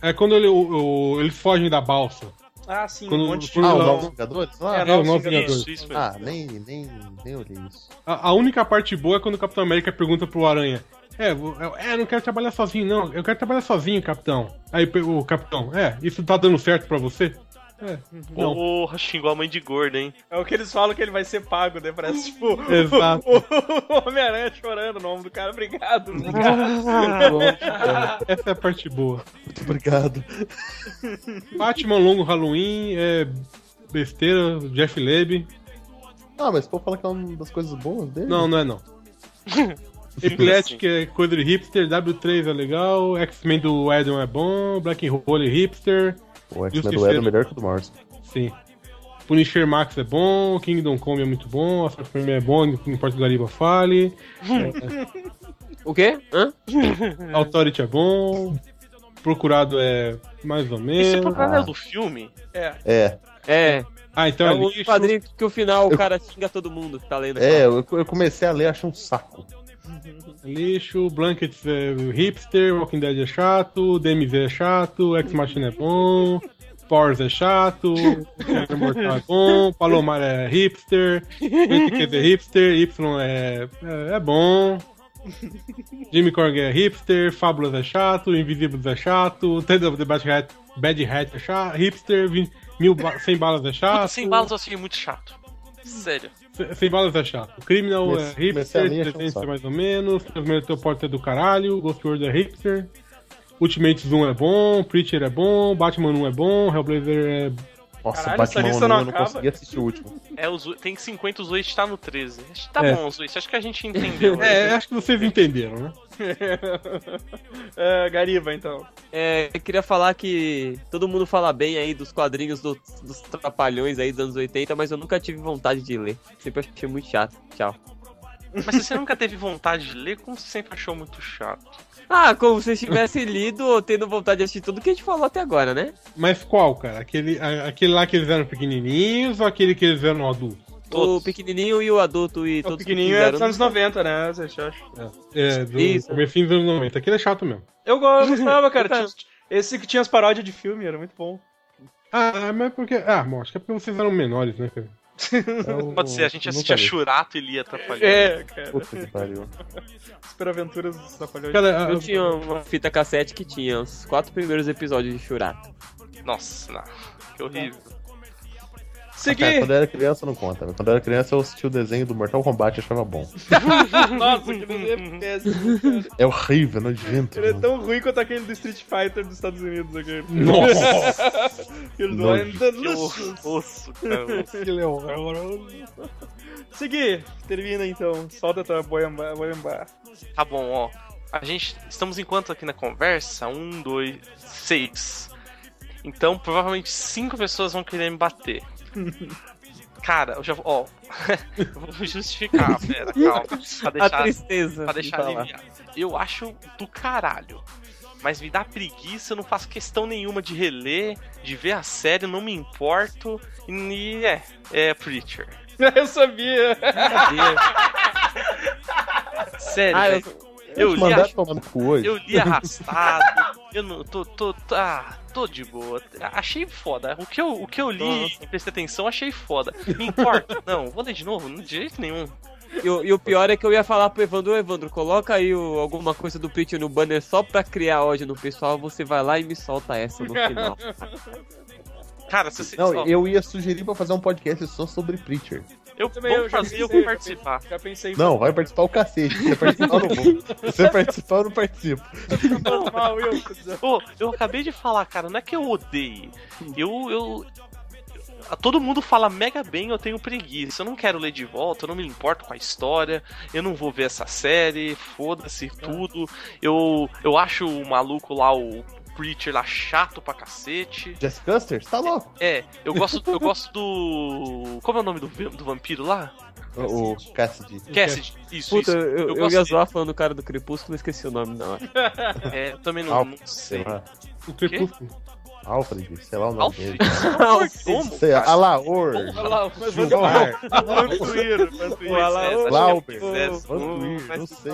É quando ele, o- o- eles fogem da balsa. Ah, sim, Quando- um monte de quando Ah, Novos Vingadores? Ah, É, É, o Novos Novos Vingadores. Isso, isso ah nem, nem, nem olhei isso. A, a única parte boa é quando o Capitão América pergunta pro Aranha. É, eu, é, eu não quero trabalhar sozinho, não. Eu quero trabalhar sozinho, capitão. Aí o capitão, é, isso tá dando certo pra você? É, não. Porra, xingou a mãe de gorda, hein? É o que eles falam que ele vai ser pago, né? Parece tipo Exato. o, o Homem-Aranha chorando o nome do cara. Obrigado, obrigado. Essa é a parte boa. Muito obrigado. Batman Longo Halloween é besteira, Jeff Leb. Ah, mas pô, fala que é uma das coisas boas dele. Não, não é não. Epileptic é coisa de hipster, W3 é legal, X-Men do Edon é bom, Black Hole é hipster, O X-Men do. Ed é melhor que o do Morrison. sim. Punisher Max é bom, Kingdom Come é muito bom, Assassino Supreme é bom, não importa que o Gariba fale, O quê? Hã? Authority é bom, Procurado é mais ou Esse menos. programa é do filme? É. É, É. Ah, então É é, o lixo. quadrinho que o final o cara xinga todo mundo que tá lendo. é, eu, eu comecei a ler, achei um saco. Lixo, Blankets é hipster, Walking Dead é chato, DMZ é chato, Ex Machina é bom, Powers é chato, Mortal é bom, Palomar é hipster, Etiquette é hipster, Y é, é, é bom, Jimmy Corgan é hipster, Fábulas é chato, Invisibles é chato, Ted of the Bad Hat, Bad Hat é chato, hipster, 20, mil ba 100 balas é chato. Puta, sem balas eu achei muito chato. Sério. Se- Sem balas é chato. Criminal Comecei- é hipster, 300 é mais ou menos, Transmeter Porta é do caralho, Ghost World é hipster, Ultimate Zoom é bom, Preacher é bom, Batman 1 é bom, Hellblazer é... Nossa, Caralho, essa Batman lista um, não eu não acaba. consegui assistir o último. É, os, tem 50, os 8 tá no 13. Acho que tá É. bom, os 8. Acho que a gente entendeu. né? É, acho que vocês entenderam, né? é, Gariba, então. É, eu queria falar que todo mundo fala bem aí dos quadrinhos do- dos trapalhões aí dos anos 80, mas eu nunca tive vontade de ler. Sempre achei muito chato. Tchau. Mas se você nunca teve vontade de ler, como você sempre achou muito chato? Ah, como se tivesse lido ou tendo vontade de assistir tudo que a gente falou até agora, né? Mas qual, cara? Aquele, a- aquele lá que eles eram pequenininhos ou aquele que eles eram adultos? O Todos. pequenininho e o adulto e O todos que pequenininho é dos anos 90, né? Você acha? É, do Isso. comecinho dos anos 90. Aquele é chato mesmo. Eu go- eu gostava, cara. Tinha- esse que tinha as paródias de filme, era muito bom. Ah, mas porque... Ah, bom, acho que é porque vocês eram menores, né, cara? Eu- Pode ser, a gente assistia. Churato e lia atrapalhando. É, cara. Puta que pariu. Super Aventuras dos Trapalhões. Cara, Eu a- tinha uma fita cassete que tinha os quatro primeiros episódios de Churato. Nossa, não. Que horrível. Cara, Seguir! quando eu era criança não conta. mas Quando eu era criança eu assistia o desenho do Mortal Kombat e achava bom. Nossa, que desenho é péssimo, cara. É horrível, nojento. Ele é mano. tão ruim quanto aquele do Street Fighter dos Estados Unidos. Aquele. Nossa! Aquele do. I'm the Que osso, cara. Aquele é. Seguir! Termina então. Solta tua boiamba. boiamba. Tá bom, ó. a gente. Estamos em quanto aqui na conversa? Um, dois, seis. Então, provavelmente cinco pessoas vão querer me bater. Cara, eu já vou. Ó, eu vou justificar, pera, calma. Pra A deixar, tristeza. pra deixar aliviado. Eu acho do caralho. Mas me dá preguiça, eu não faço questão nenhuma de reler, de ver a série, não me importo. E é, é Preacher. Eu sabia. Sério, Ah, eu, velho. eu, li a- eu li arrastado. eu não. Tô, tô, tô, ah, tô de boa. Achei foda. O que eu, o que eu li e prestei atenção, achei foda. Me importa? Não, vou ler de novo? De jeito nenhum. e, o- e o pior é que eu ia falar pro Evandro, "Ô, Evandro, coloca aí o- alguma coisa do Preacher no banner só pra criar ódio no pessoal, você vai lá e me solta essa no final. Cara, se você. Não, eu ia sugerir pra fazer um podcast só sobre Preacher. Eu Também vou eu já fazer, eu pensei, vou já participar. Já pensei. Não, vai participar o cacete. Se você participar, eu não vou. Se você participar, eu não participo. normal, eu. Pô, eu acabei de falar, cara, não é que eu odeie. Eu. eu a- Todo mundo fala mega bem, eu tenho preguiça. Eu não quero ler de volta, eu não me importo com a história, eu não vou ver essa série, foda-se tudo. Eu, eu acho o maluco lá, o Preacher lá, chato pra cacete. Jess Custer? Tá louco? É, eu gosto, eu gosto do. Como é o nome do, do vampiro lá? O, o Cassidy. Cassidy. Isso, Puta, isso. eu, eu, gosto ia zoar falando do cara do Crepúsculo, esqueci o nome na hora. É, eu também não, Alfred, não sei sei. lá. O Crepúsculo. Alfred, sei lá o nome Alfred? dele. Como? Sei? Alaor. Gilmar. Moisés. Vantuir, Mas- não sei.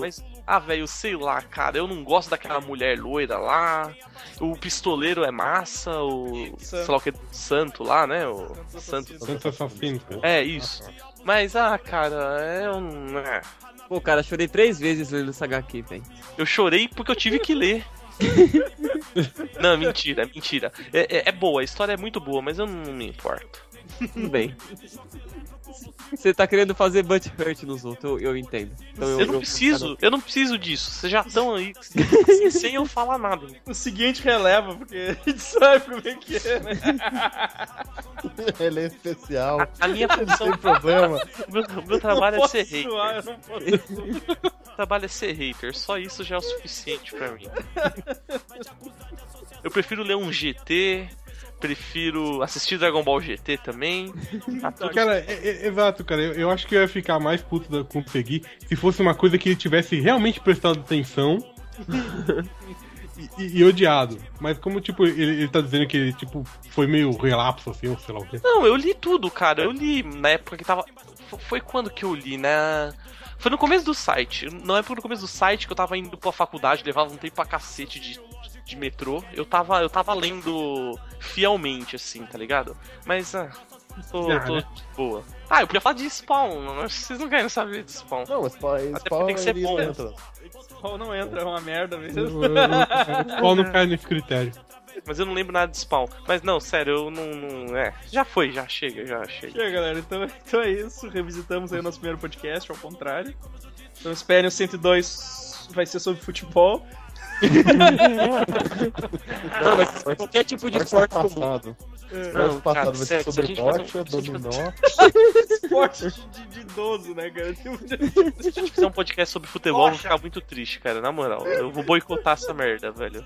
Mas, ah, velho, sei lá, cara, eu não gosto daquela mulher loira lá. O pistoleiro é massa, o. Santo. sei lá o que, santo lá, né? O santo. Santo Assassino. É, isso. Mas, ah, cara, é um. é. Pô, cara, chorei três vezes lendo essa HQ, velho. Eu chorei porque eu tive que ler. não, mentira, mentira. É, é- é boa, a história é muito boa, mas eu não me importo. Tudo bem. Você tá querendo fazer butt hurt nos outros, eu, eu entendo. Então Eu não preciso, eu não preciso disso. Vocês já estão aí assim, sem eu falar nada. O seguinte releva, porque a gente sabe como é que é, né? Ele é especial. A minha Não função, tem problema. o meu, meu trabalho não é ser hater. suar, eu não posso O trabalho é ser hater, só isso já é o suficiente pra mim. Eu prefiro ler um GT, prefiro assistir Dragon Ball GT também. Tá Cara, é- é- exato, cara. Eu, eu acho que eu ia ficar mais puto da- com o Segui se fosse uma coisa que ele tivesse realmente prestado atenção e, e- e odiado. Mas como, tipo, ele, ele tá dizendo que ele, tipo, foi meio relapso, assim, ou sei lá o quê. Não, eu li tudo, cara. Eu li na época que tava. Foi quando que eu li, né? Foi no começo do site. Na época no começo do site que eu tava indo pra faculdade, levava um tempo pra cacete de, de metrô. Eu tava, eu tava lendo fielmente, assim, tá ligado? Mas, ah, tô, Ah, tô né? de boa. Ah, eu podia falar de Spawn, mas vocês não querem saber de Spawn. Não, mas Spawn, Até Spawn porque tem que ser bom. entra. Spawn não entra, é uma merda mesmo. Qual não cai nesse critério? Mas eu não lembro nada de Spawn. Mas não, sério, eu não. não é, já foi, já chega, já chega. Chega, galera. Então, então é isso. Revisitamos aí o nosso primeiro podcast, ao contrário. Então esperem o 102 vai ser sobre futebol. Não, mas qualquer tipo de esporte comum. passado. Não, Esporte passado cara, vai ser sobre fazer um- gente dominó. Esporte de, de idoso, né, cara? Se a gente fizer um podcast sobre futebol, eu vou ficar muito triste, cara. Na moral, eu vou boicotar essa merda, velho.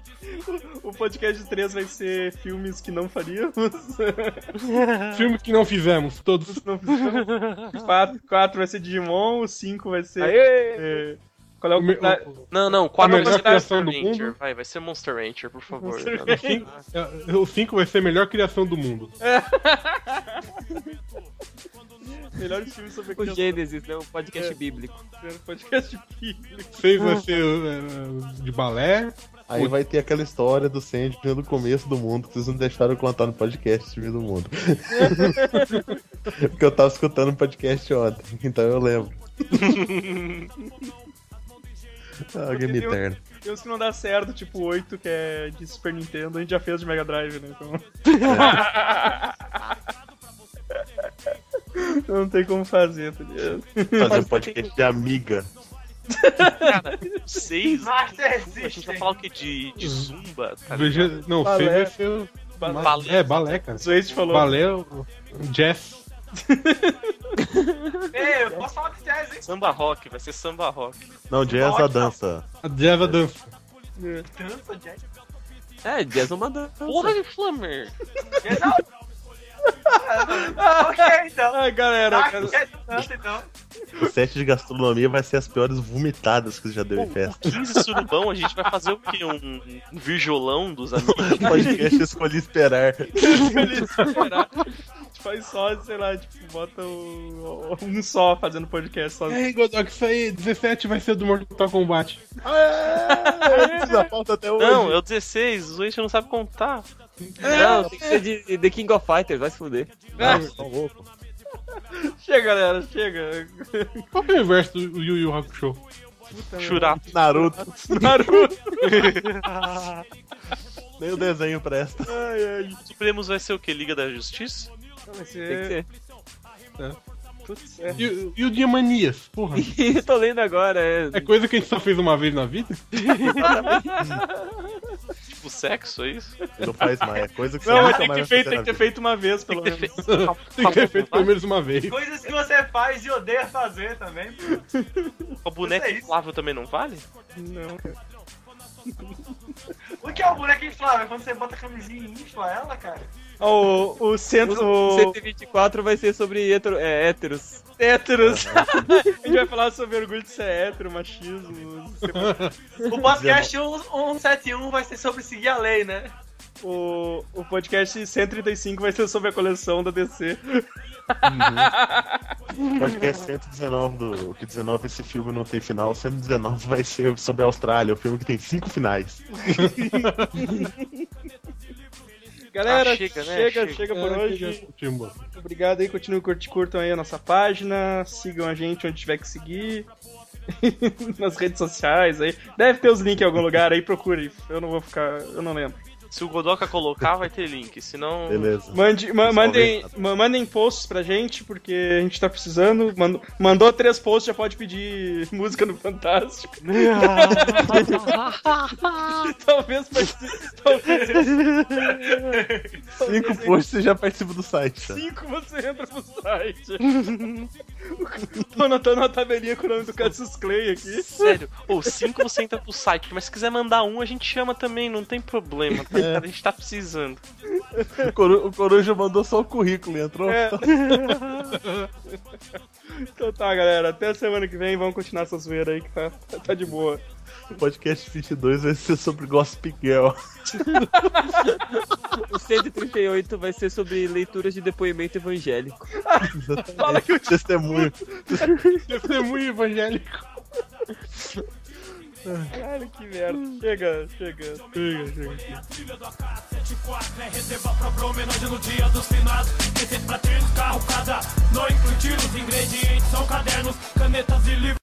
O podcast 3 vai ser filmes que não faríamos. Filme que não fizemos, todos. Não fizemos. 4, 4 vai ser Digimon, o 5 vai ser. Aê! é, qual é o. O me- o- Não, não, quatro A melhor vai ser criação Monster do mundo. Vai, vai ser Monster Rancher, por favor. Monster cara. Rancher. é, O 5 vai ser a melhor criação do mundo. Melhores filmes sobre O. Gênesis, né? Um podcast É. bíblico. Podcast bíblico. 6 vai ser é, de balé. Aí vai ter aquela história do Sandman do começo do mundo que vocês não deixaram contar no podcast Time do Mundo. Porque eu tava escutando o podcast ontem, então eu lembro. ah, Game Tem Eterno. Tem uns que não dá certo, tipo 8, que é de Super Nintendo, a gente já fez de Mega Drive, né? Então. não tem como fazer, tá ligado? Fazer um podcast de amiga. Cara, seis. A gente vai System. falar o que? De, de zumba, tá? Veja, não, Balé. 6 vai ser. o- Balé. É, balé, cara. Zwist falou. Balé, jazz. Ei, eu posso falar de jazz, hein? Samba rock, vai ser samba rock. Não, jazz a Ótimo. dança. A jazz a dança. Dança, jazz. É, jazz é uma dança. Porra de Flamer! Jazz não. ok, então. Ai, galera, Tá, cara, jazz dança, então. O set de gastronomia vai ser as piores vomitadas que você já deu em festa. 15 surubão, a gente vai fazer o quê? Um, um virgolão dos amigos? Podcast escolhi esperar. de esperar. Faz só, sei lá, tipo, bota o- um só fazendo podcast sozinho. Ei, Godok, isso aí, 17 vai ser do Mortal Kombat. Essa falta até hoje. Não, é o 16, o Zuete não sabe contar. Não, tem que ser de The King of Fighters, vai se fuder. Ah, tá louco. Chega, galera, chega. Qual que é o inverso do Yu Yu Hakusho? Churato. Naruto. Naruto. Nem o desenho presta. Ai, ai. Supremos vai ser o quê? Liga da Justiça? Tem que ser. Putz, é. E, o- e o Diamanias? Porra. Eu tô lendo agora, é. É coisa que a gente só fez uma vez na vida? Tipo sexo, é isso? Não faz mais. É coisa que você Não, mas tem que feito, tem que ter feito uma vez, pelo menos. Tem que ter feito pelo menos uma vez. Coisas que você faz e odeia fazer também. O boneco é inflável também não vale? Não. O que é o boneco inflável? Quando você bota a camisinha e infla ela, cara? O, o centro. O O 124 vai ser sobre hetero, é, héteros. héteros. a gente vai falar sobre orgulho de ser hétero, machismo. O podcast 171 vai ser sobre seguir a lei, né? O, o podcast 135 vai ser sobre a coleção da DC. Podcast 119 do. Que 19 esse filme não tem final. 119 vai ser sobre a Austrália, o filme que tem cinco finais. Galera, Ah, chega, chega, né? chega, Chega. por É, hoje. Timbo. Obrigado aí, continuem curti- curtam aí a nossa página, sigam a gente onde tiver que seguir. Nas redes sociais aí. Deve ter os links em algum lugar aí, procure. Eu não vou ficar. Eu não lembro. Se o Godoka colocar, vai ter link, senão. Beleza. Mande, ma- mandem, ma- mandem posts pra gente, porque a gente tá precisando. Mand- mandou três posts, já pode pedir música no Fantástico. talvez participe. Talvez Cinco posts você já participa do site. tá? cinco você entra pro site. Tô anotando uma tabelinha com o nome do Cassius Clay aqui. Sério, ou cinco você entra pro site, mas se quiser mandar um, a gente chama também, não tem problema, tá? ligado? A gente tá precisando. O, Coru- o Coruja mandou só o currículo e entrou. É. Então tá, galera. Até semana que vem. Vamos continuar essa zoeira aí que tá, tá de boa. O podcast 22 vai ser sobre Gossip Girl. O 138 vai ser sobre leituras de depoimento evangélico. Fala que o Testemunho. Testemunho evangélico. Caralho, que merda. Chega, chega. Chega, chega. Trilha do AK-74 é reserva pra homenagem no dia dos finados. Receita pra trilhos, carro, cada noite, tiros, ingredientes são cadernos, canetas e livros.